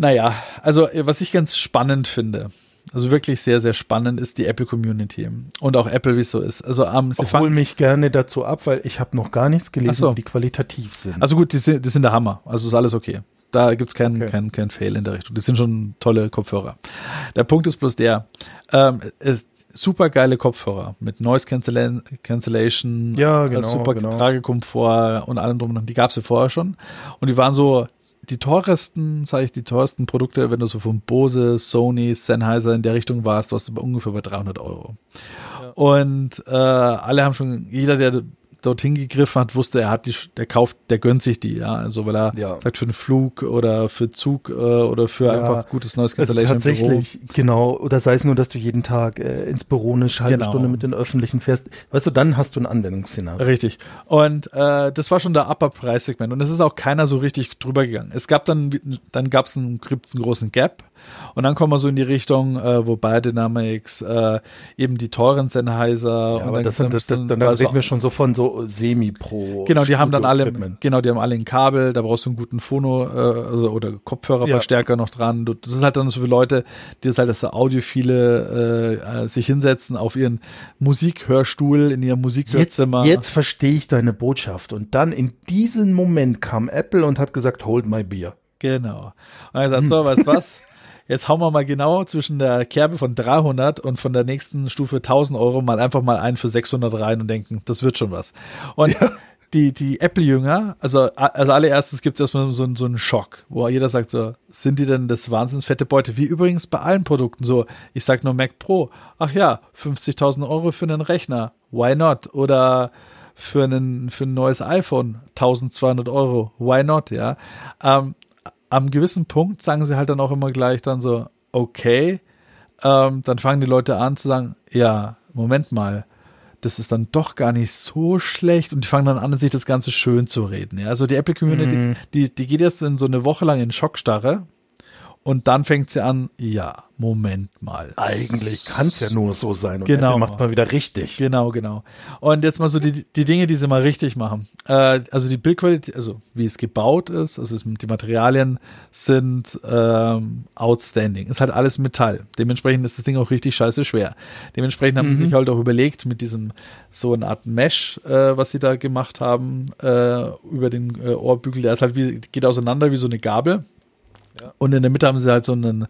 Naja, also äh, was ich ganz spannend finde, also wirklich sehr, sehr spannend ist die Apple Community und auch Apple, wie es so ist. Also ähm, sie hol mich gerne dazu ab, weil ich habe noch gar nichts gelesen, so. die qualitativ sind. Also gut, die sind, die sind der Hammer. Also ist alles okay. Da gibt's keinen okay. kein, kein Fail in der Richtung. Das sind schon tolle Kopfhörer. Der Punkt ist bloß der, ähm, es, super geile Kopfhörer mit Noise Cancellation, ja, genau, super genau. Tragekomfort und allem drum und Die gab's ja vorher schon. Und die waren so die teuersten, sage ich, die teuersten Produkte, wenn du so von Bose, Sony, Sennheiser in der Richtung warst, warst du bei ungefähr bei 300 Euro. Ja. Und äh, alle haben schon, jeder, der dorthin gegriffen hat, wusste, er hat die, der kauft, der gönnt sich die, ja. Also weil er ja. sagt für einen Flug oder für Zug äh, oder für ja, einfach gutes neues also Cancellation. Also tatsächlich, genau. Oder sei es nur, dass du jeden Tag äh, ins Büro eine halbe genau. Stunde mit den Öffentlichen fährst. Weißt du, dann hast du ein Anwendungsszenario. Richtig. Und äh, das war schon der Upper Preissegment und es ist auch keiner so richtig drüber gegangen. Es gab dann, dann gab es einen, einen großen Gap und dann kommen wir so in die Richtung, äh, wo Biodynamics äh, eben die teuren Sennheiser. Ja, aber das sind, das, das, dann, dann reden wir schon so von so Semi-Pro. Genau, die haben dann alle, genau, die haben alle ein Kabel, da brauchst du einen guten Phono äh, also, oder Kopfhörerverstärker ja. noch dran. Das ist halt dann so für Leute, die das halt das Audiophile äh, äh, sich hinsetzen auf ihren Musikhörstuhl in ihrem Musikhörzimmer. Jetzt, jetzt verstehe ich deine Botschaft. Und dann in diesem Moment kam Apple und hat gesagt, hold my beer. Genau. Und er hat gesagt, so, weißt du was? Jetzt hauen wir mal genau zwischen der Kerbe von 300 und von der nächsten Stufe 1000 Euro mal einfach mal einen für 600 rein und denken, das wird schon was. Und ja. die, die Apple-Jünger, also, also allererstes gibt es erstmal so, so einen Schock, wo jeder sagt so, sind die denn das wahnsinns fette Beute? Wie übrigens bei allen Produkten so. Ich sag nur Mac Pro. Ach ja, 50.000 Euro für einen Rechner. Why not? Oder für, einen, für ein neues iPhone 1200 Euro. Why not? Ja. Ähm, am gewissen Punkt sagen sie halt dann auch immer gleich dann so, okay, ähm, dann fangen die Leute an zu sagen, ja, Moment mal, das ist dann doch gar nicht so schlecht und die fangen dann an, sich das Ganze schön zu reden. Ja, also die Apple Community, mm. die, die geht jetzt in so eine Woche lang in Schockstarre und dann fängt sie an, ja, Moment mal. Eigentlich kann es ja nur so sein. Und genau. Macht mal wieder richtig. Genau, genau. Und jetzt mal so die, die Dinge, die sie mal richtig machen. Äh, also die Bildqualität, also wie es gebaut ist, also es, die Materialien sind ähm, outstanding. Ist halt alles Metall. Dementsprechend ist das Ding auch richtig scheiße schwer. Dementsprechend haben mhm. sie sich halt auch überlegt, mit diesem so eine Art Mesh, äh, was sie da gemacht haben, äh, über den äh, Ohrbügel, der ist halt wie, geht auseinander wie so eine Gabel. Und in der Mitte haben sie halt so, einen,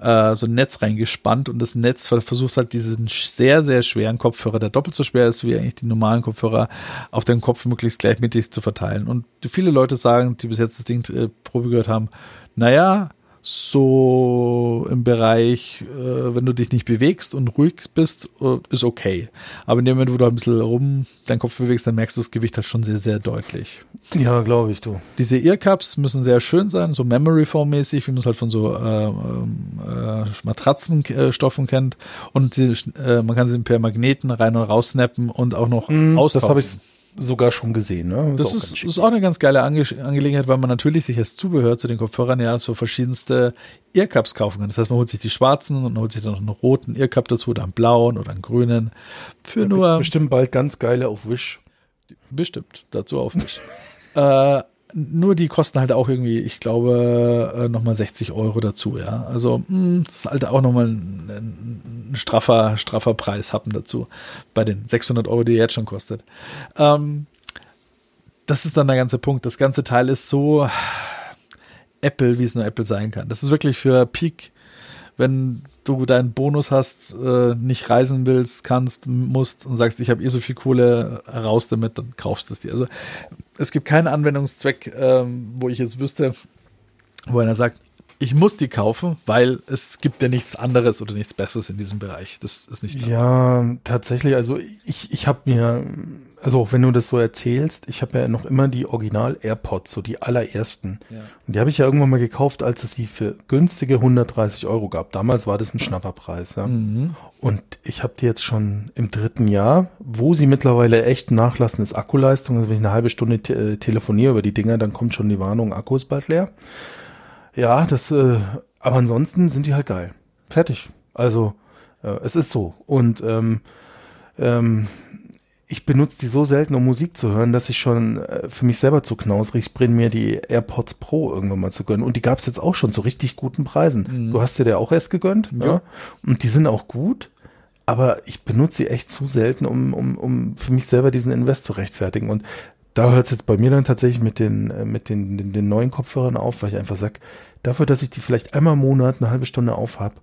äh, so ein Netz reingespannt und das Netz versucht halt diesen sehr, sehr schweren Kopfhörer, der doppelt so schwer ist wie eigentlich die normalen Kopfhörer, auf den Kopf möglichst gleichmäßig zu verteilen. Und viele Leute sagen, die bis jetzt das Ding äh, Probe gehört haben, naja, so im Bereich, äh, wenn du dich nicht bewegst und ruhig bist, äh, ist okay. Aber in dem Moment, wo du ein bisschen rum deinen Kopf bewegst, dann merkst du das Gewicht halt schon sehr, sehr deutlich. Ja, glaube ich, du. Diese Earcups müssen sehr schön sein, so Memory Foam mäßig, wie man es halt von so äh, äh, Matratzenstoffen kennt. Und sie, äh, man kann sie per Magneten rein und raus snappen und auch noch mm, austauschen. Das habe ich sogar schon gesehen. Ne? Das, das ist, ist, auch eine ganz geile Ange Angelegenheit, weil man natürlich sich als Zubehör zu den Kopfhörern ja so verschiedenste Earcups kaufen kann. Das heißt, man holt sich die schwarzen und holt sich dann noch einen roten Earcup dazu oder einen blauen oder einen grünen. Für ja, nur. Bestimmt bald ganz geile auf Wish. Bestimmt, dazu auf Wish. äh, nur die kosten halt auch irgendwie, ich glaube, äh, nochmal 60 Euro dazu, ja. Also, hm, das ist halt auch nochmal ein, ein straffer, straffer Preis haben dazu. Bei den 600 Euro, die er jetzt schon kostet. Ähm, das ist dann der ganze Punkt. Das ganze Teil ist so Apple, wie es nur Apple sein kann. Das ist wirklich für Peak wenn du deinen Bonus hast, äh, nicht reisen willst, kannst, musst und sagst, ich habe eh so viel Kohle, raus damit, dann kaufst du es dir. Also es gibt keinen Anwendungszweck, ähm, wo ich jetzt wüsste, wo einer sagt, ich muss die kaufen, weil es gibt ja nichts anderes oder nichts Besseres in diesem Bereich. Das ist nicht. Ja, tatsächlich. Also ich, ich habe mir, also auch wenn du das so erzählst, ich habe ja noch immer die Original AirPods, so die allerersten. Ja. Und die habe ich ja irgendwann mal gekauft, als es sie für günstige 130 Euro gab. Damals war das ein Schnapperpreis. Ja. Mhm. Und ich habe die jetzt schon im dritten Jahr, wo sie mittlerweile echt nachlassen ist Akkuleistung. Also wenn ich eine halbe Stunde te äh, telefoniere über die Dinger, dann kommt schon die Warnung, Akku ist bald leer. Ja, das, äh, aber ansonsten sind die halt geil. Fertig. Also, äh, es ist so. Und ähm, ähm, ich benutze die so selten, um Musik zu hören, dass ich schon äh, für mich selber zu knausrig bin, mir die AirPods Pro irgendwann mal zu gönnen. Und die gab es jetzt auch schon zu richtig guten Preisen. Mhm. Du hast dir der auch erst gegönnt, ja. ja. Und die sind auch gut, aber ich benutze sie echt zu selten, um, um, um für mich selber diesen Invest zu rechtfertigen. Und da hört es jetzt bei mir dann tatsächlich mit den, äh, mit den, den, den neuen Kopfhörern auf, weil ich einfach sag, dafür, dass ich die vielleicht einmal im Monat eine halbe Stunde aufhab,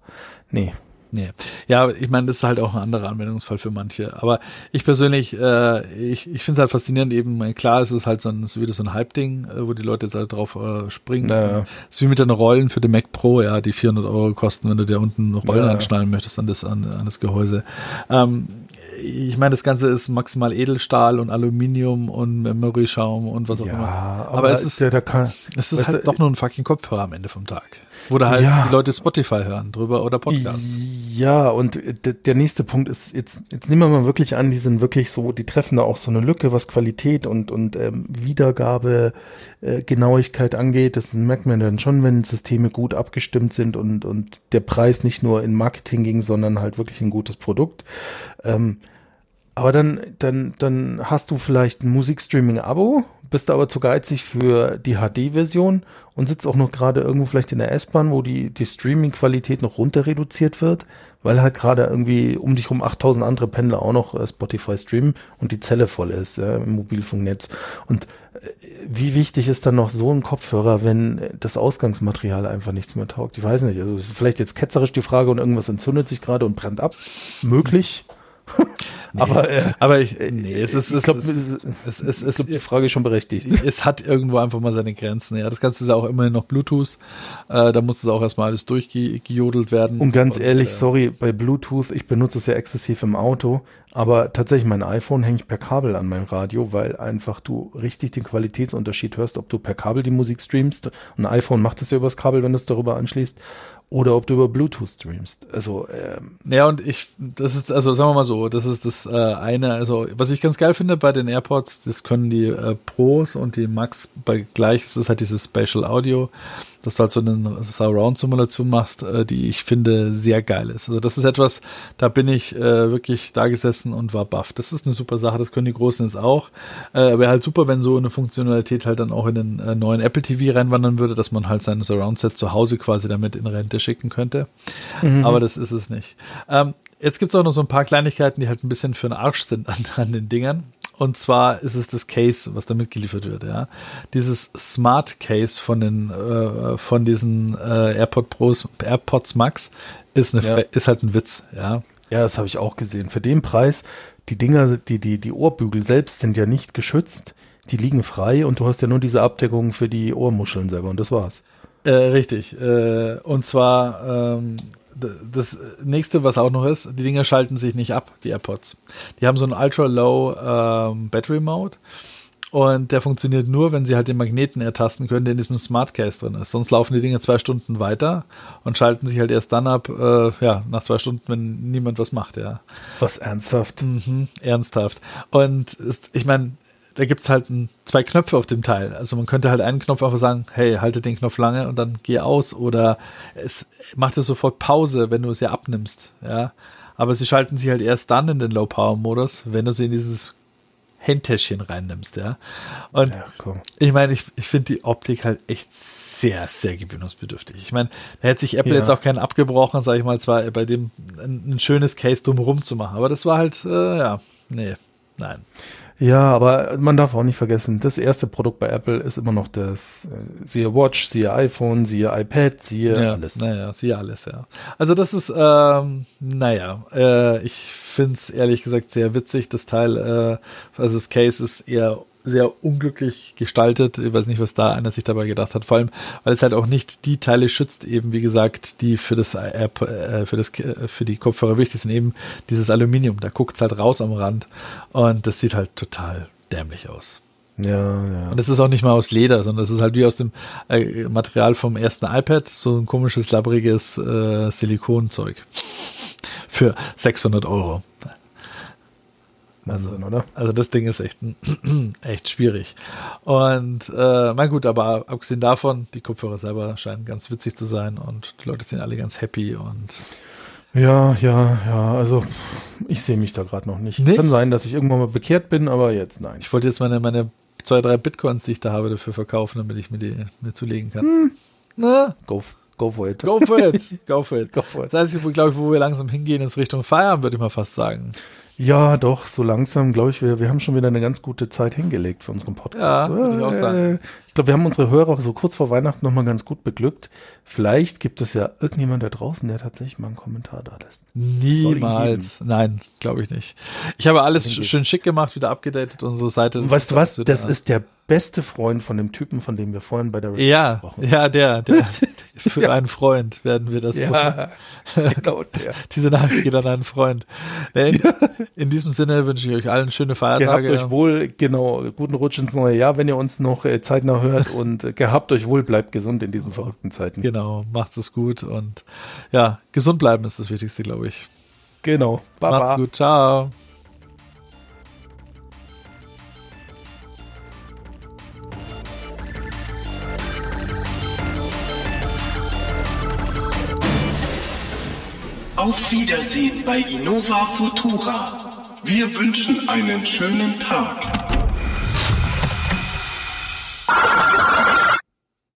nee, Nee. Ja, ich meine, das ist halt auch ein anderer Anwendungsfall für manche. Aber ich persönlich, äh, ich, ich finde es halt faszinierend, eben, klar, es ist halt so ein, ist wieder so ein Hype-Ding, äh, wo die Leute jetzt halt drauf äh, springen. Naja. Es ist wie mit den Rollen für den Mac Pro, ja, die 400 Euro kosten, wenn du dir unten Rollen ja. anschnallen möchtest an das, an, an das Gehäuse. Ähm, ich meine, das Ganze ist maximal Edelstahl und Aluminium und Memory-Schaum und was auch ja, immer. Aber, aber es ist, der, der kann, es ist halt doch nur ein fucking Kopfhörer am Ende vom Tag. Wo da halt ja. die Leute Spotify hören drüber oder Podcasts. Ja, und der nächste Punkt ist, jetzt, jetzt nehmen wir mal wirklich an, die sind wirklich so, die treffen da auch so eine Lücke, was Qualität und, und ähm, Wiedergabe, äh, Genauigkeit angeht. Das merkt man dann schon, wenn Systeme gut abgestimmt sind und, und der Preis nicht nur in Marketing ging, sondern halt wirklich ein gutes Produkt. Ähm, aber dann, dann, dann hast du vielleicht ein Musikstreaming-Abo, bist aber zu geizig für die HD-Version und sitzt auch noch gerade irgendwo vielleicht in der S-Bahn, wo die, die Streaming-Qualität noch runter reduziert wird, weil halt gerade irgendwie um dich rum 8000 andere Pendler auch noch äh, Spotify streamen und die Zelle voll ist ja, im Mobilfunknetz. Und äh, wie wichtig ist dann noch so ein Kopfhörer, wenn das Ausgangsmaterial einfach nichts mehr taugt? Ich weiß nicht. Also vielleicht jetzt ketzerisch die Frage und irgendwas entzündet sich gerade und brennt ab. Möglich. Nee, aber, äh, aber ich, nee, es ist, ich glaube, es, es, es, es, glaub, die Frage ist schon berechtigt. Es hat irgendwo einfach mal seine Grenzen. Ja, das Ganze ist ja auch immerhin noch Bluetooth. Äh, da muss es auch erstmal alles durchgejodelt werden. Und ganz und, ehrlich, äh, sorry, bei Bluetooth, ich benutze es ja exzessiv im Auto, aber tatsächlich mein iPhone hänge ich per Kabel an mein Radio, weil einfach du richtig den Qualitätsunterschied hörst, ob du per Kabel die Musik streamst. Ein iPhone macht es ja übers Kabel, wenn du es darüber anschließt oder ob du über Bluetooth streamst. Also ähm, ja und ich, das ist also sagen wir mal so, das ist das äh, eine. Also was ich ganz geil finde bei den AirPods, das können die äh, Pros und die Max bei gleich ist es halt dieses Spatial Audio dass du halt so eine Surround-Simulation machst, äh, die ich finde sehr geil ist. Also das ist etwas, da bin ich äh, wirklich da gesessen und war baff. Das ist eine super Sache, das können die Großen jetzt auch. Äh, Wäre halt super, wenn so eine Funktionalität halt dann auch in den äh, neuen Apple TV reinwandern würde, dass man halt sein Surround-Set zu Hause quasi damit in Rente schicken könnte. Mhm. Aber das ist es nicht. Ähm, jetzt gibt's auch noch so ein paar Kleinigkeiten, die halt ein bisschen für den Arsch sind an, an den Dingern. Und zwar ist es das Case, was da mitgeliefert wird, ja. Dieses Smart Case von den, äh, von diesen äh, AirPod Pros, AirPods Max ist, eine, ja. ist halt ein Witz, ja. Ja, das habe ich auch gesehen. Für den Preis, die Dinger, die, die, die Ohrbügel selbst sind ja nicht geschützt. Die liegen frei und du hast ja nur diese Abdeckung für die Ohrmuscheln selber und das war's. Äh, richtig. Äh, und zwar ähm, das nächste, was auch noch ist, die Dinger schalten sich nicht ab, die AirPods. Die haben so einen Ultra-Low ähm, Battery Mode. Und der funktioniert nur, wenn sie halt den Magneten ertasten können, der in diesem Smart Case drin ist. Sonst laufen die Dinge zwei Stunden weiter und schalten sich halt erst dann ab, äh, ja, nach zwei Stunden, wenn niemand was macht, ja. Was ernsthaft? Mhm, ernsthaft. Und ist, ich meine, da gibt's halt ein, zwei Knöpfe auf dem Teil. Also man könnte halt einen Knopf einfach sagen, hey, halte den Knopf lange und dann geh aus oder es macht es sofort Pause, wenn du es ja abnimmst, ja. Aber sie schalten sich halt erst dann in den Low Power Modus, wenn du sie in dieses Handtäschchen reinnimmst, ja. Und ja, ich meine, ich, ich finde die Optik halt echt sehr, sehr gewöhnungsbedürftig. Ich meine, da hätte sich Apple ja. jetzt auch keinen abgebrochen, sage ich mal, zwar bei dem ein, ein, schönes Case drumherum zu machen, aber das war halt, äh, ja, nee, nein. Ja, aber man darf auch nicht vergessen, das erste Produkt bei Apple ist immer noch das, äh, siehe Watch, siehe iPhone, siehe iPad, siehe ja, alles. Naja, siehe alles, ja. Also das ist, ähm, naja, äh, ich finde es ehrlich gesagt sehr witzig, das Teil, äh, also das Case ist eher sehr unglücklich gestaltet. Ich weiß nicht, was da einer sich dabei gedacht hat. Vor allem, weil es halt auch nicht die Teile schützt, eben wie gesagt, die für das App, äh, für das äh, für die Kopfhörer wichtig sind, eben dieses Aluminium. Da guckt es halt raus am Rand und das sieht halt total dämlich aus. Ja, ja. Und es ist auch nicht mal aus Leder, sondern es ist halt wie aus dem äh, Material vom ersten iPad, so ein komisches, labbriges äh, Silikonzeug. Für 600 Euro. Also, oder? Also das Ding ist echt, echt schwierig. Und äh, na gut, aber abgesehen davon, die Kopfhörer selber scheinen ganz witzig zu sein und die Leute sind alle ganz happy und ja, ja, ja, also ich sehe mich da gerade noch nicht. nicht. Kann sein, dass ich irgendwann mal bekehrt bin, aber jetzt nein. Ich wollte jetzt meine, meine zwei, drei Bitcoins, die ich da habe, dafür verkaufen, damit ich mir die mir zulegen kann. Hm. Na? Go, go for it. Go for it. Go for it. Go for it. Das heißt, glaube ich, wo wir langsam hingehen, ist Richtung Feierabend, würde ich mal fast sagen. Ja, doch, so langsam, glaube ich, wir, wir haben schon wieder eine ganz gute Zeit hingelegt für unseren Podcast. Ja, würde ich auch sagen. Ich glaube, wir haben unsere Hörer so kurz vor Weihnachten nochmal ganz gut beglückt. Vielleicht gibt es ja irgendjemand da draußen, der tatsächlich mal einen Kommentar da lässt. Niemals. Nein, glaube ich nicht. Ich habe alles schön schick gemacht, wieder abgedatet, unsere Seite. Weißt du was? Das ist der beste Freund von dem Typen, von dem wir vorhin bei der Radio ja, gesprochen haben. Ja, der, der. Für ja. einen Freund werden wir das ja, genau der. Diese Nachricht geht an einen Freund. In, in, diesem Sinne wünsche ich euch allen schöne Feiertage. Gehabt euch wohl, genau, guten Rutsch ins neue Jahr, wenn ihr uns noch äh, zeitnah hört und äh, gehabt euch wohl, bleibt gesund in diesen verrückten Zeiten. Genau, macht es gut und ja, gesund bleiben ist das Wichtigste, glaube ich. Genau. Baba. Macht's gut, ciao. Auf Wiedersehen bei Innova Futura. Wir wünschen einen schönen Tag.